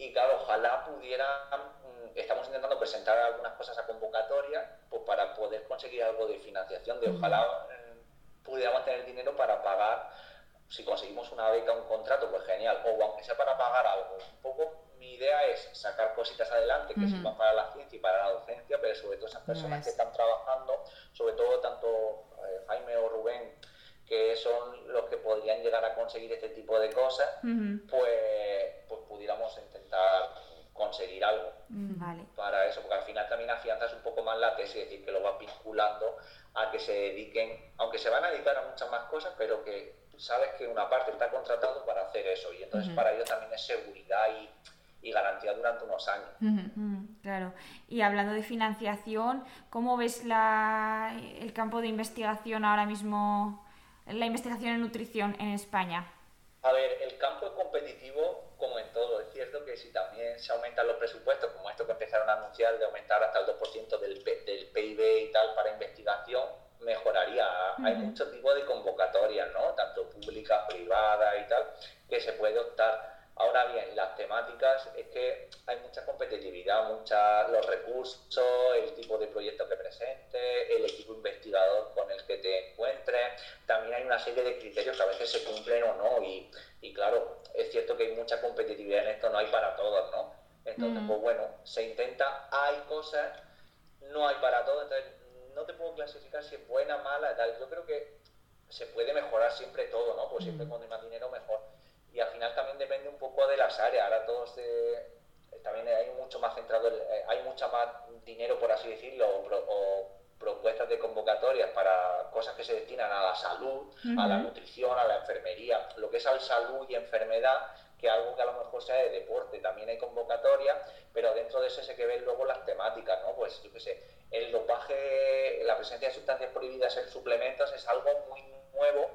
Y claro, ojalá pudiera, mm, estamos intentando presentar algunas cosas a convocatoria, pues para poder conseguir algo de financiación, de ojalá mm, pudiéramos tener dinero para pagar si conseguimos una beca, un contrato, pues genial. O aunque sea para pagar algo. Un poco mi idea es sacar cositas adelante que sirvan para la ciencia y para la docencia, pero sobre todo esas personas que están trabajando, sobre todo tanto eh, Jaime o Rubén, que son los que podrían llegar a conseguir este tipo de cosas, pues, pues pudiéramos intentar conseguir algo mm, para eso, porque al final también afianzas un poco más la tesis, es decir, que lo vas vinculando a que se dediquen, aunque se van a dedicar a muchas más cosas, pero que sabes que una parte está contratado para hacer eso y entonces para ello también es seguridad y, garantía durante unos años. claro. Y hablando de financiación, ¿cómo ves la, el campo de investigación ahora mismo, la investigación en nutrición en España? A ver, el campo es competitivo como en todo. Es cierto que si también se aumentan los presupuestos, como esto que empezaron a anunciar de aumentar hasta el 2% del, del PIB y tal para investigación, mejoraría. Hay muchos tipos de convocatorias, ¿no? Tanto públicas, privadas y tal, que se puede optar. Ahora bien, las temáticas es que hay mucha competitividad, mucha, los recursos, el tipo de proyecto que presente, el equipo investigador con el que te encuentres. También hay una serie de criterios que a veces se cumplen o no. Y, y claro, es cierto que hay mucha competitividad en esto, no hay para todos, ¿no? Entonces, pues bueno, se intenta, hay cosas, no hay para todos, entonces no te puedo clasificar si es buena, mala, tal. Yo creo que se puede mejorar siempre todo, ¿no? Pues siempre cuando hay más dinero, mejor. Y al final también depende un poco de las áreas. Ahora todos también hay mucho más centrado, eh, hay mucha más dinero, por así decirlo, o, propuestas de convocatorias para cosas que se destinan a la salud, a la nutrición, a la enfermería. Lo que es al salud y enfermedad que algo que a lo mejor sea de deporte. También hay convocatoria, pero dentro de eso se que ver luego las temáticas, ¿no? Pues yo qué sé, el dopaje, la presencia de sustancias prohibidas en suplementos es algo muy nuevo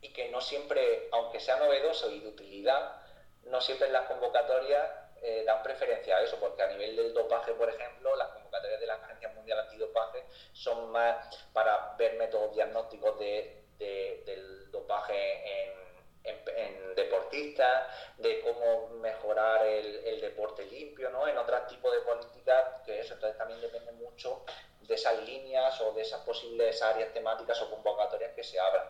y que no siempre, aunque sea novedoso y de utilidad, no siempre en las convocatorias eh, dan preferencia a eso, porque a nivel del dopaje, por ejemplo, las convocatorias de la Agencia Mundial Antidopaje son más para ver métodos diagnósticos de, del dopaje en deportistas, de cómo mejorar el, deporte limpio, ¿no? En otro tipo de políticas, que eso entonces también depende mucho de esas líneas o de esas posibles áreas temáticas o convocatorias que se abran.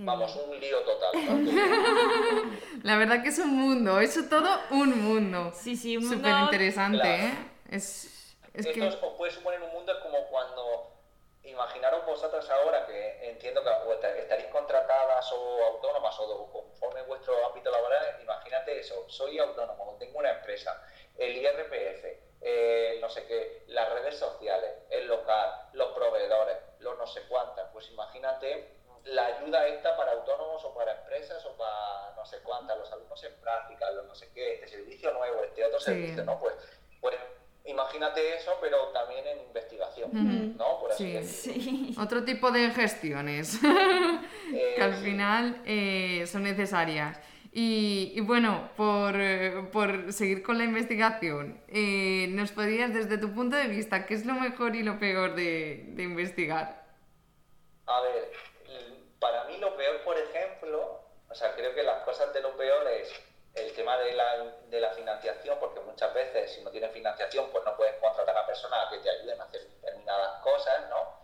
Vamos, un lío total. La verdad que es un mundo, eso todo un mundo. Sí, sí, un mundo... Súper interesante, ¿eh? Es, es Esto que... os puede suponer un mundo es como cuando imaginaros vosotras ahora que entiendo que estaréis contratadas o autónomas o conforme vuestro ámbito laboral, imagínate eso, soy autónomo, tengo una empresa, el IRPF, eh, no sé qué, las redes sociales, el local, los proveedores, los no sé cuántas, pues imagínate la ayuda esta para autónomos o para empresas o para no sé cuántas, los alumnos en práctica, los no sé qué, este servicio nuevo, este otro servicio, ¿no? Pues, pues imagínate eso, pero también en investigación, ¿no? Por así sí. Otro tipo de gestiones que al final eh, son necesarias. Y, bueno, por, por, seguir con la investigación, eh, ¿nos podrías, desde tu punto de vista, qué es lo mejor y lo peor de, de investigar? A ver, para mí lo peor, por ejemplo, o sea, creo que las cosas de lo peor es el tema de la, de la financiación, porque muchas veces si no tienes financiación, pues no puedes contratar a personas que te ayuden a hacer determinadas cosas, ¿no?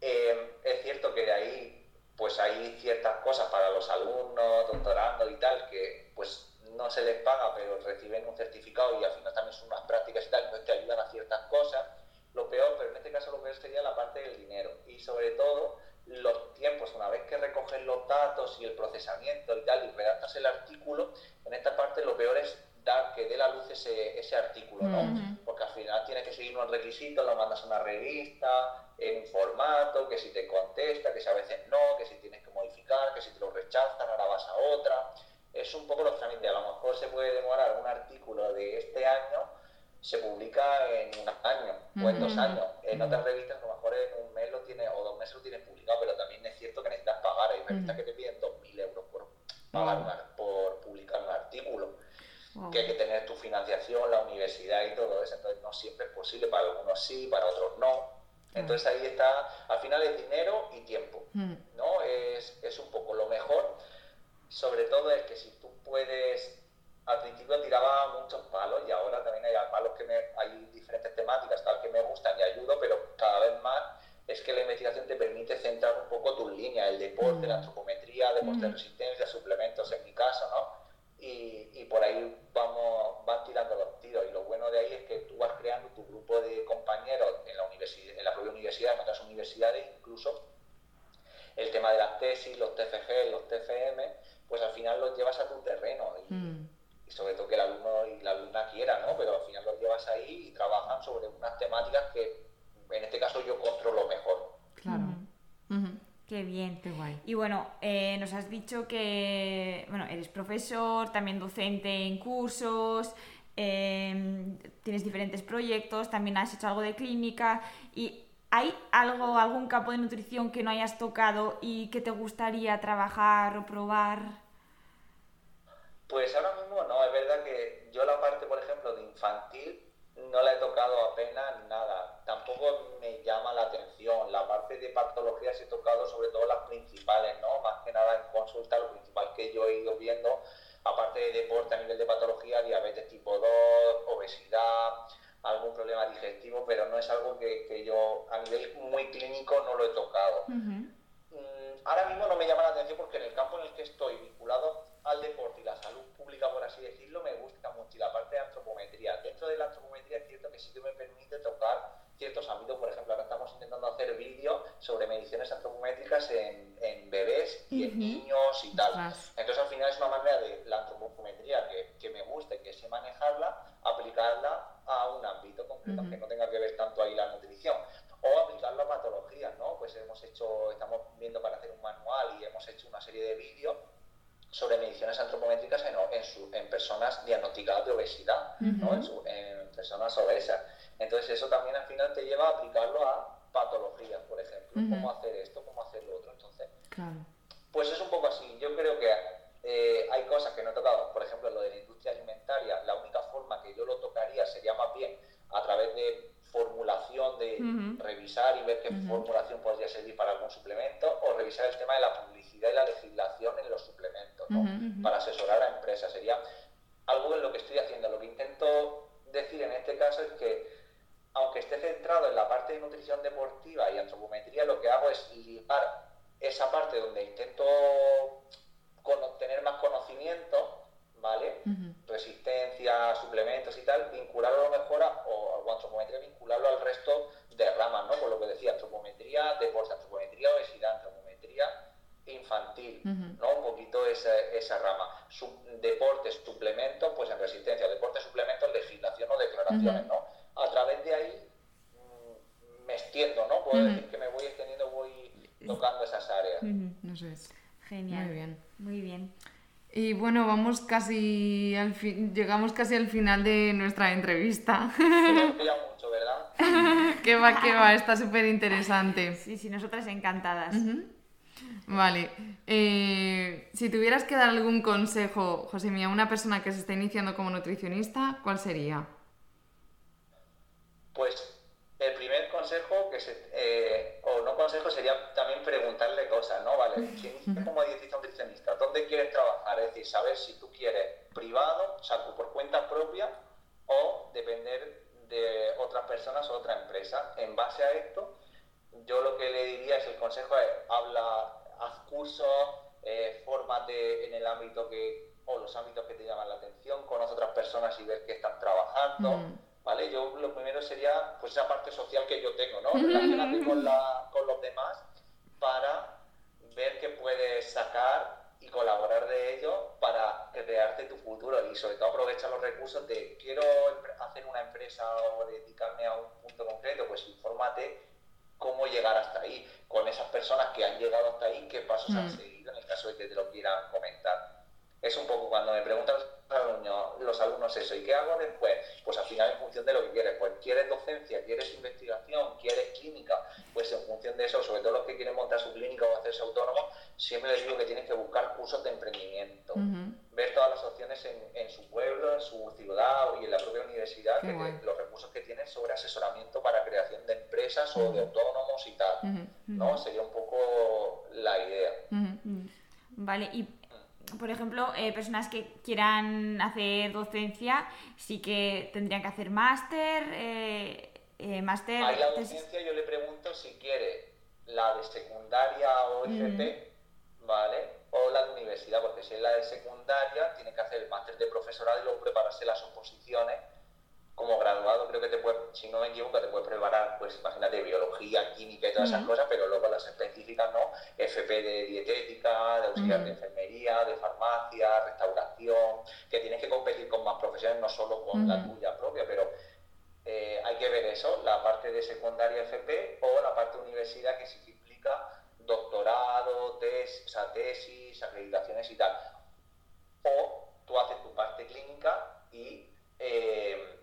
Eh, es cierto que de ahí pues hay ciertas cosas para los alumnos, doctorando y tal, que pues no se les paga, pero reciben un certificado y al final también son unas prácticas y tal, entonces te ayudan a ciertas cosas. Lo peor, pero en este caso lo peor sería la parte del dinero y sobre todo los tiempos, una vez que recoges los datos y el procesamiento y tal, y redactas el artículo, en esta parte lo peor es dar que dé la luz ese, ese artículo, ¿no? Porque al final tienes que seguir unos requisitos, lo mandas a una revista, en un formato, que si te contesta, que si a veces no, que si tienes que modificar, que si te lo rechazan, ahora vas a otra. Es un poco los trámites. A lo mejor se puede demorar un artículo de este año, se publica en un año o en dos años. En otras revistas a lo mejor en un mes lo tienes o dos meses lo tienes publicado, pero también es cierto que necesitas pagar. Hay revistas que te piden 2.000 euros por, pagar por publicar un artículo. Que hay que tener tu financiación, la universidad y todo eso. Entonces no siempre es posible. Para algunos sí, para otros no. Entonces ahí está, al final es dinero y tiempo, ¿no? Es, es, un poco lo mejor, sobre todo es que si tú puedes, al principio tiraba muchos palos y ahora también hay palos que me, hay diferentes temáticas tal que me gustan y ayudo, pero cada vez más es que la investigación te permite centrar un poco tus líneas, el deporte, la antropometría, deporte de resistencia, suplementos en mi caso, ¿no? Y, y, por ahí vamos, van tirando los tiros. Y lo bueno de ahí es que tú vas creando tu grupo de compañeros en la, universidad, en la propia universidad, en otras universidades, incluso el tema de las tesis, los TFG, los TFM, pues al final los llevas a tu terreno. Y, mm. Sobre todo que el alumno y la alumna quiera, ¿no? Pero al final los llevas ahí y trabajan sobre unas temáticas que en este caso yo controlo mejor. Claro. Qué bien. Qué guay. Y bueno, eh, nos has dicho que bueno, eres profesor, también docente en cursos, em, tienes diferentes proyectos, también has hecho algo de clínica. ¿Y hay algo, algún campo de nutrición que no hayas tocado y que te gustaría trabajar o probar? Pues ahora mismo no, es verdad que yo la parte, por ejemplo, de infantil no la he tocado apenas nada. Tampoco me llama la atención. La parte de patologías he tocado sobre todo las principales, ¿no? Más que nada en consulta, lo principal que yo he ido viendo, aparte de deporte a nivel de patología, diabetes tipo 2, obesidad, algún problema digestivo, pero no es algo que, que yo a nivel muy clínico no lo he tocado. Mm, ahora mismo no me llama la atención porque en el campo en el que estoy vinculado al deporte y la salud pública, por así decirlo, me gusta mucho. Y la parte de antropometría. Dentro de la antropometría es cierto que sí que me permite tocar ciertos ámbitos. Por ejemplo, ahora estamos intentando hacer vídeos sobre mediciones antropométricas en, en bebés y en niños y tal. Entonces, al final es una manera de la antropometría que, que me gusta y que sé manejarla, aplicarla a un ámbito concreto, que no tenga que ver tanto ahí la nutrición. O aplicarlo a patologías, ¿no? Pues hemos hecho, estamos viendo para hacer un manual y hemos hecho una serie de vídeos sobre mediciones antropométricas en, en, personas diagnosticadas de obesidad, ¿no? en, personas obesas. Entonces eso también al final te lleva a aplicarlo a patologías, por ejemplo, cómo hacer esto, cómo hacer lo otro. Entonces, pues es un poco así. Yo creo que eh, hay cosas que no he tocado, por ejemplo, lo de la industria alimentaria, la única forma que yo lo tocaría sería más bien a través de formulación, de revisar y ver qué formulación podría servir para algún suplemento, o revisar el tema de la publicidad y la legislación en los suplementos, para asesorar a empresas. Sería algo en lo que estoy haciendo. Lo que intento decir en este caso es que aunque esté centrado en la parte de nutrición deportiva y antropometría, lo que hago es ligar esa parte donde intento tener más conocimiento, ¿vale? Resistencia, suplementos y tal, vincularlo a lo mejor a, o, antropometría, vincularlo al resto de ramas, ¿no? Por lo que decía, antropometría, deporte, antropometría, obesidad, antropometría infantil, ¿no? Un poquito esa, esa rama. deportes, suplementos, pues en resistencia, deportes, suplementos, legislación o declaraciones, ¿no? A través de ahí mm, me extiendo, ¿no? Puedo decir que me voy extendiendo, voy tocando esas áreas. es. Genial. Muy bien. Muy bien. Y bueno, vamos casi al fin, llegamos casi al final de nuestra entrevista. mucho, ¿verdad? que va, que va, está súper interesante. Sí, sí, nosotras encantadas. Vale. Eh, si tuvieras que dar algún consejo, José Mía, a una persona que se está iniciando como nutricionista, ¿cuál sería? Pues el primer consejo, que se, eh, o no consejo, sería también preguntarle cosas, ¿no? Vale, si como dietista nutricionista, ¿dónde quieres trabajar? Es decir, saber si tú quieres privado, o sea, por cuenta propia, o depender de otras personas o otra empresa. En base a esto, yo lo que le diría es el consejo es habla, haz cursos, eh, fórmate en el ámbito que, o los ámbitos que te llaman la atención, conoce otras personas y ver qué están trabajando. Mm. ¿vale? Yo lo primero sería pues esa parte social que yo tengo, ¿no? Relacionarte con, la, con los demás para ver qué puedes sacar y colaborar de ello para crearte tu futuro y sobre todo aprovechar los recursos de quiero hacer una empresa o dedicarme a un punto concreto, pues infórmate cómo llegar hasta ahí, con esas personas que han llegado hasta ahí, qué pasos han mm. seguido en el caso de que te lo quieran comentar. Es un poco cuando me preguntan los alumnos eso. ¿Y qué hago después? Pues al final en función de lo que quieres. Pues quieres docencia, quieres investigación, quieres clínica. Pues en función de eso, sobre todo los que quieren montar su clínica o hacerse autónomos, siempre les digo que tienes que buscar cursos de emprendimiento. Ver todas las opciones en, su pueblo, en su ciudad y en la propia universidad, los recursos que tienen sobre asesoramiento para creación de empresas o de autónomos y tal. ¿no? Sería un poco la idea. Vale, y por ejemplo, eh, personas que quieran hacer docencia sí que tendrían que hacer máster, eh, eh máster... Ahí la docencia yo le pregunto si quiere la de secundaria o FP, ¿vale? O la de universidad, porque si es la de secundaria tiene que hacer el máster de profesorado y luego prepararse las oposiciones. Como graduado creo que te puede, si no me equivoco, te puede preparar, pues imagínate, biología, química y todas esas cosas, pero luego las específicas, ¿no? FP de dietética, de auxiliar de enfermería, de farmacia, restauración, que tienes que competir con más profesiones, no solo con la tuya propia, pero eh, hay que ver eso, la parte de secundaria FP o la parte de universidad que sí que implica doctorado, tesis, o sea, tesis, acreditaciones y tal. O tú haces tu parte clínica y... Eh,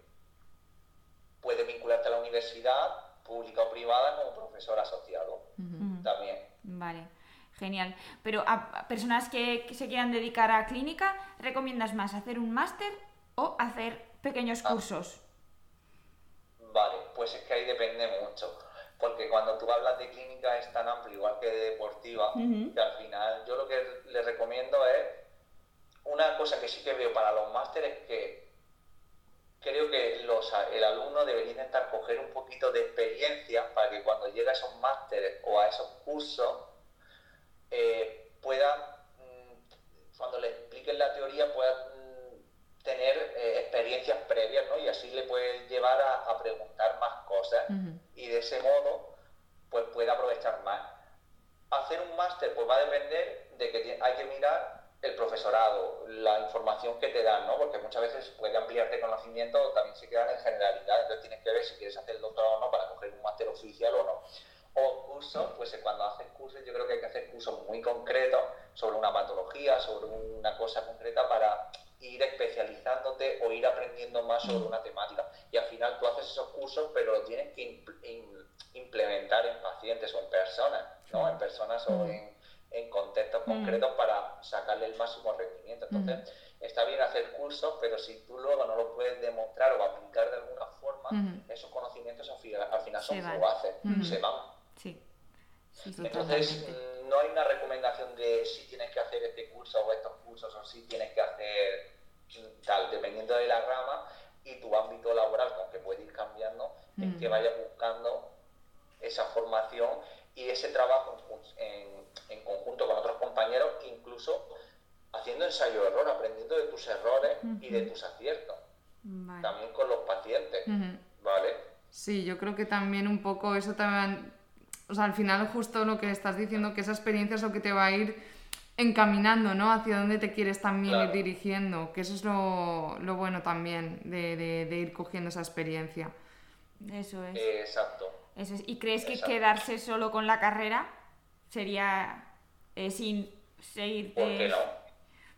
puedes vincularte a la universidad, pública o privada, como profesor asociado también. Vale. Genial. Pero a personas que, se quieran dedicar a clínica, ¿recomiendas más hacer un máster o hacer pequeños ah. cursos? Vale, pues es que ahí depende mucho. Porque cuando tú hablas de clínica es tan amplio, igual que de deportiva, que al final yo lo que le recomiendo es una cosa que sí que veo para los másteres que creo que los, el alumno debería intentar coger un poquito de experiencia para que cuando llegue a esos másteres o a esos cursos eh, pueda, mm, cuando le expliquen la teoría, pueda tener eh, experiencias previas, ¿no? Y así le puede llevar a, preguntar más cosas y de ese modo, pues puede aprovechar más. Hacer un máster, pues va a depender de que hay que mirar el profesorado, la información que te dan, ¿no? Porque muchas veces puede ampliarte conocimiento o también se quedan en generalidad, entonces tienes que ver si quieres hacer el doctorado o no para coger un máster oficial o no. O cursos, pues eh, cuando haces cursos yo creo que hay que hacer cursos muy concretos sobre una patología, sobre una cosa concreta para ir especializándote o ir aprendiendo más sobre una temática. Y al final tú haces esos cursos, pero lo tienes que implementar en pacientes o en personas, ¿no? En personas o en en contextos mm. concretos para sacarle el máximo rendimiento. Entonces, mm. está bien hacer cursos, pero si tú luego no lo puedes demostrar o aplicar de alguna forma, mm. esos conocimientos al final, son fugaces, se van. Sí. Entonces, no hay una recomendación de si tienes que hacer este curso o estos cursos o si tienes que hacer tal, dependiendo de la rama y tu ámbito laboral, aunque puede ir cambiando, en que vayas buscando esa formación y ese trabajo en, en conjunto con otros compañeros, incluso haciendo ensayo-error, aprendiendo de tus errores y de tus aciertos. También con los pacientes, ¿vale? Sí, yo creo que también un poco eso también, o sea, al final justo lo que estás diciendo, que esa experiencia es lo que te va a ir encaminando, ¿no? Hacia dónde te quieres también ir dirigiendo, que eso es lo, lo bueno también de, de, ir cogiendo esa experiencia. Eso es. exacto. Eso es. ¿Y crees que quedarse solo con la carrera sería eh, sin seguir... ¿Por qué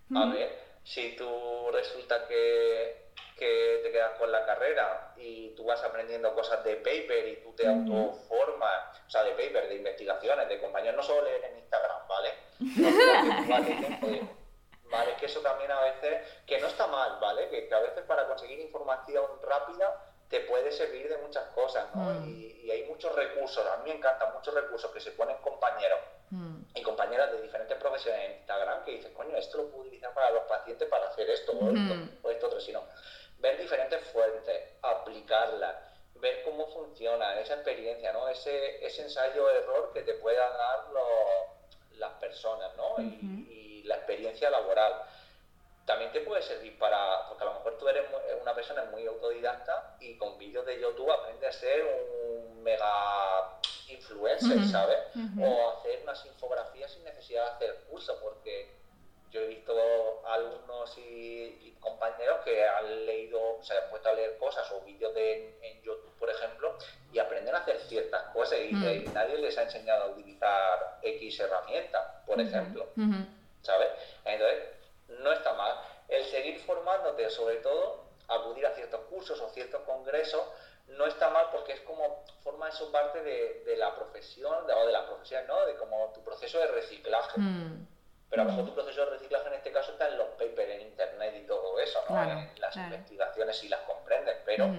no? A ver, si tú resulta que que te quedas con la carrera y tú vas aprendiendo cosas de paper y tú te autoformas, o sea, de paper, de investigaciones, de compañeros, no solo leer en Instagram, ¿vale? vale, que eso también a veces, que no está mal, ¿vale? Que, a veces para conseguir información rápida te puede servir de muchas cosas, ¿no? Mm. Y, hay muchos recursos, a mí me encantan muchos recursos que se ponen compañeros mm. y compañeras de diferentes profesiones en Instagram que dicen, coño, esto lo puedo utilizar para los pacientes para hacer esto o esto, o esto otro, si no ver diferentes fuentes, aplicarlas, ver cómo funciona esa experiencia, ¿no? Ese, ese ensayo-error que te puedan dar las personas, ¿no? y, la experiencia laboral. También te puede servir para, porque a lo mejor tú eres una persona muy autodidacta y con vídeos de YouTube aprendes a ser un mega influencer, ¿sabes? O hacer unas infografías sin necesidad de hacer curso, porque yo he visto alumnos y, compañeros que han leído, se han puesto a leer cosas o vídeos de, en YouTube, por ejemplo, y aprenden a hacer ciertas cosas y, mm. nadie les ha enseñado a utilizar X herramienta, por ejemplo. ¿Sabes? Entonces, no está mal. El seguir formándote, sobre todo, acudir a ciertos cursos o ciertos congresos, no está mal porque es como forma eso parte de, la profesión o de la profesión, ¿no? De como tu proceso de reciclaje. Pero a lo mejor tu proceso de reciclaje en este caso está en los papers, en internet y todo eso, ¿no? en las investigaciones si las comprendes, pero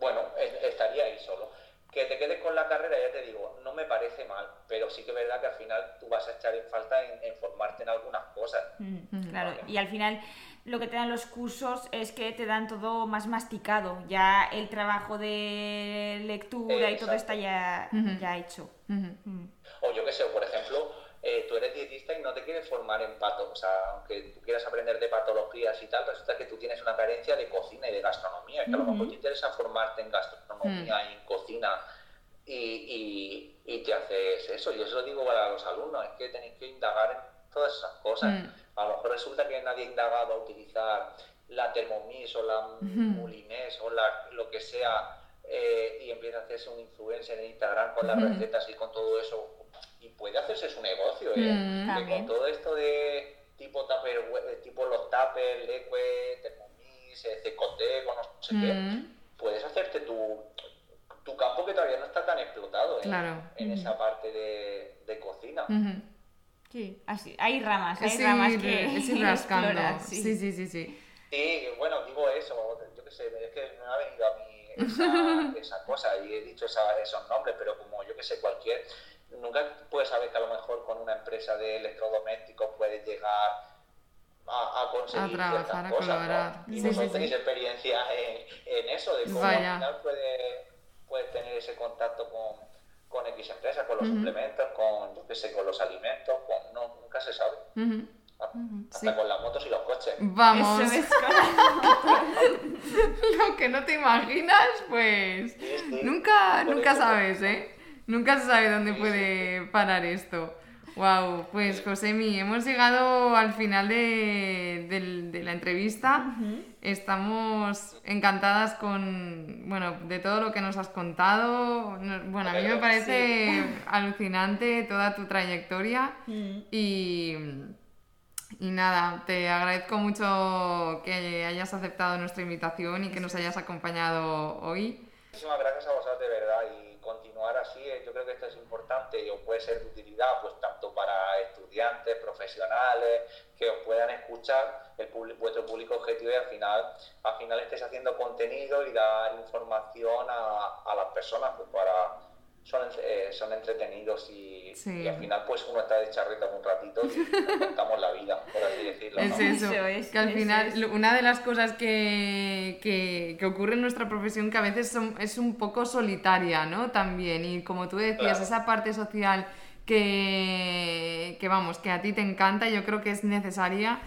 bueno, estaría ahí solo. Que te quedes con la carrera, ya te digo, no me parece mal, pero sí que es verdad que al final tú vas a echar en falta en, formarte en algunas cosas. claro, y al final lo que te dan los cursos es que te dan todo más masticado, ya el trabajo de lectura y todo está ya, ya hecho. O yo qué sé, por ejemplo, eh, tú eres dietista y no te quieres formar en pato, o sea, aunque tú quieras aprender de patologías y tal, resulta que tú tienes una carencia de cocina y de gastronomía, que a lo mejor te interesa formarte en gastronomía mm. y en cocina y, y, te haces eso. Yo eso lo digo para los alumnos, es que tenéis que indagar en todas esas cosas. Mm. A lo mejor resulta que nadie ha indagado a utilizar la Thermomix o la Mulinés o la, lo que sea eh, y empieza a hacerse un influencer en Instagram con las recetas y con todo eso y puede hacerse su negocio, ¿eh? Mm, con todo esto de tipo tupper, eh, tipo los tuppers, leque, Thermomix, CCT, con no sé qué, mm. puedes hacerte tu, tu campo que todavía no está tan explotado ¿eh? en esa parte de, de cocina. Sí, así, hay ramas, hay ramas que es ir rascando. Sí. sí, sí, sí, sí. Sí, bueno, digo eso, yo qué sé, es que me ha venido a mí esa, esa cosa y he dicho esa, esos nombres, pero como yo que sé, cualquier nunca puedes saber que a lo mejor con una empresa de electrodomésticos puedes llegar a, conseguir a trabajar, a colaborar. Y vosotros tenéis experiencia en, eso, de cómo al final puedes, tener ese contacto con, con X empresas, con los suplementos, con, yo qué sé, con los alimentos, con, no, nunca se sabe. Hasta con las motos y los coches. Vamos. Lo que no te imaginas, pues nunca, nunca sabes, ¿eh? Nunca se sabe dónde puede parar esto. Wow, pues Josemi, hemos llegado al final de, la entrevista. Estamos encantadas con, bueno, de todo lo que nos has contado. Bueno, a mí me parece alucinante toda tu trayectoria y, y nada, te agradezco mucho que hayas aceptado nuestra invitación y que nos hayas acompañado hoy. Muchísimas gracias a vosotros de verdad continuar así, eh, yo creo que esto es importante y puede ser de utilidad pues tanto para estudiantes, profesionales, que os puedan escuchar el vuestro público objetivo y al final, al final estéis haciendo contenido y dar información a, a las personas pues para, son, eh, son entretenidos y, al final pues uno está de charreta un ratito y nos contamos la vida, por así decirlo. Es eso, que al final una de las cosas que, que, ocurre en nuestra profesión que a veces es un poco solitaria, ¿no? También, y como tú decías, esa parte social que, que, vamos, que a ti te encanta, yo creo que es necesaria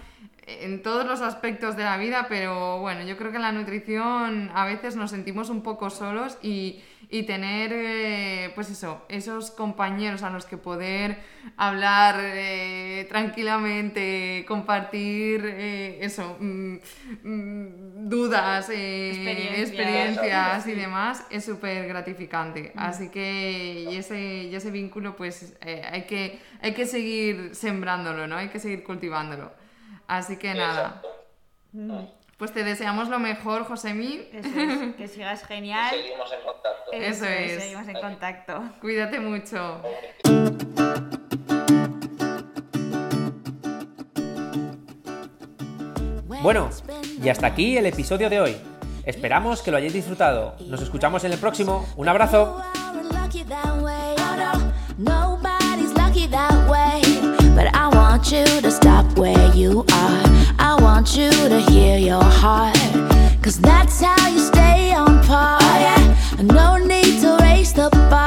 en todos los aspectos de la vida, pero bueno, yo creo que en la nutrición a veces nos sentimos un poco solos y, y tener, eh, pues eso, esos compañeros a los que poder hablar eh, tranquilamente, compartir eh, eso, mm, mm, dudas, experiencias y demás, es súper gratificante. Mm. Así que y ese, y ese vínculo, pues hay, que, hay que seguir sembrándolo, ¿no? Hay que seguir cultivándolo. Así que nada. Pues te deseamos lo mejor, Josemi. Eso que sigas genial. seguimos en contacto. Eso, es. Seguimos en contacto. Cuídate mucho. Bueno, y hasta aquí el episodio de hoy. Esperamos que lo hayáis disfrutado. Nos escuchamos en el próximo. Un abrazo. want you to stop where you are. want you to hear your heart. Cause that's how you stay on par. Oh, yeah. No need to raise the bar.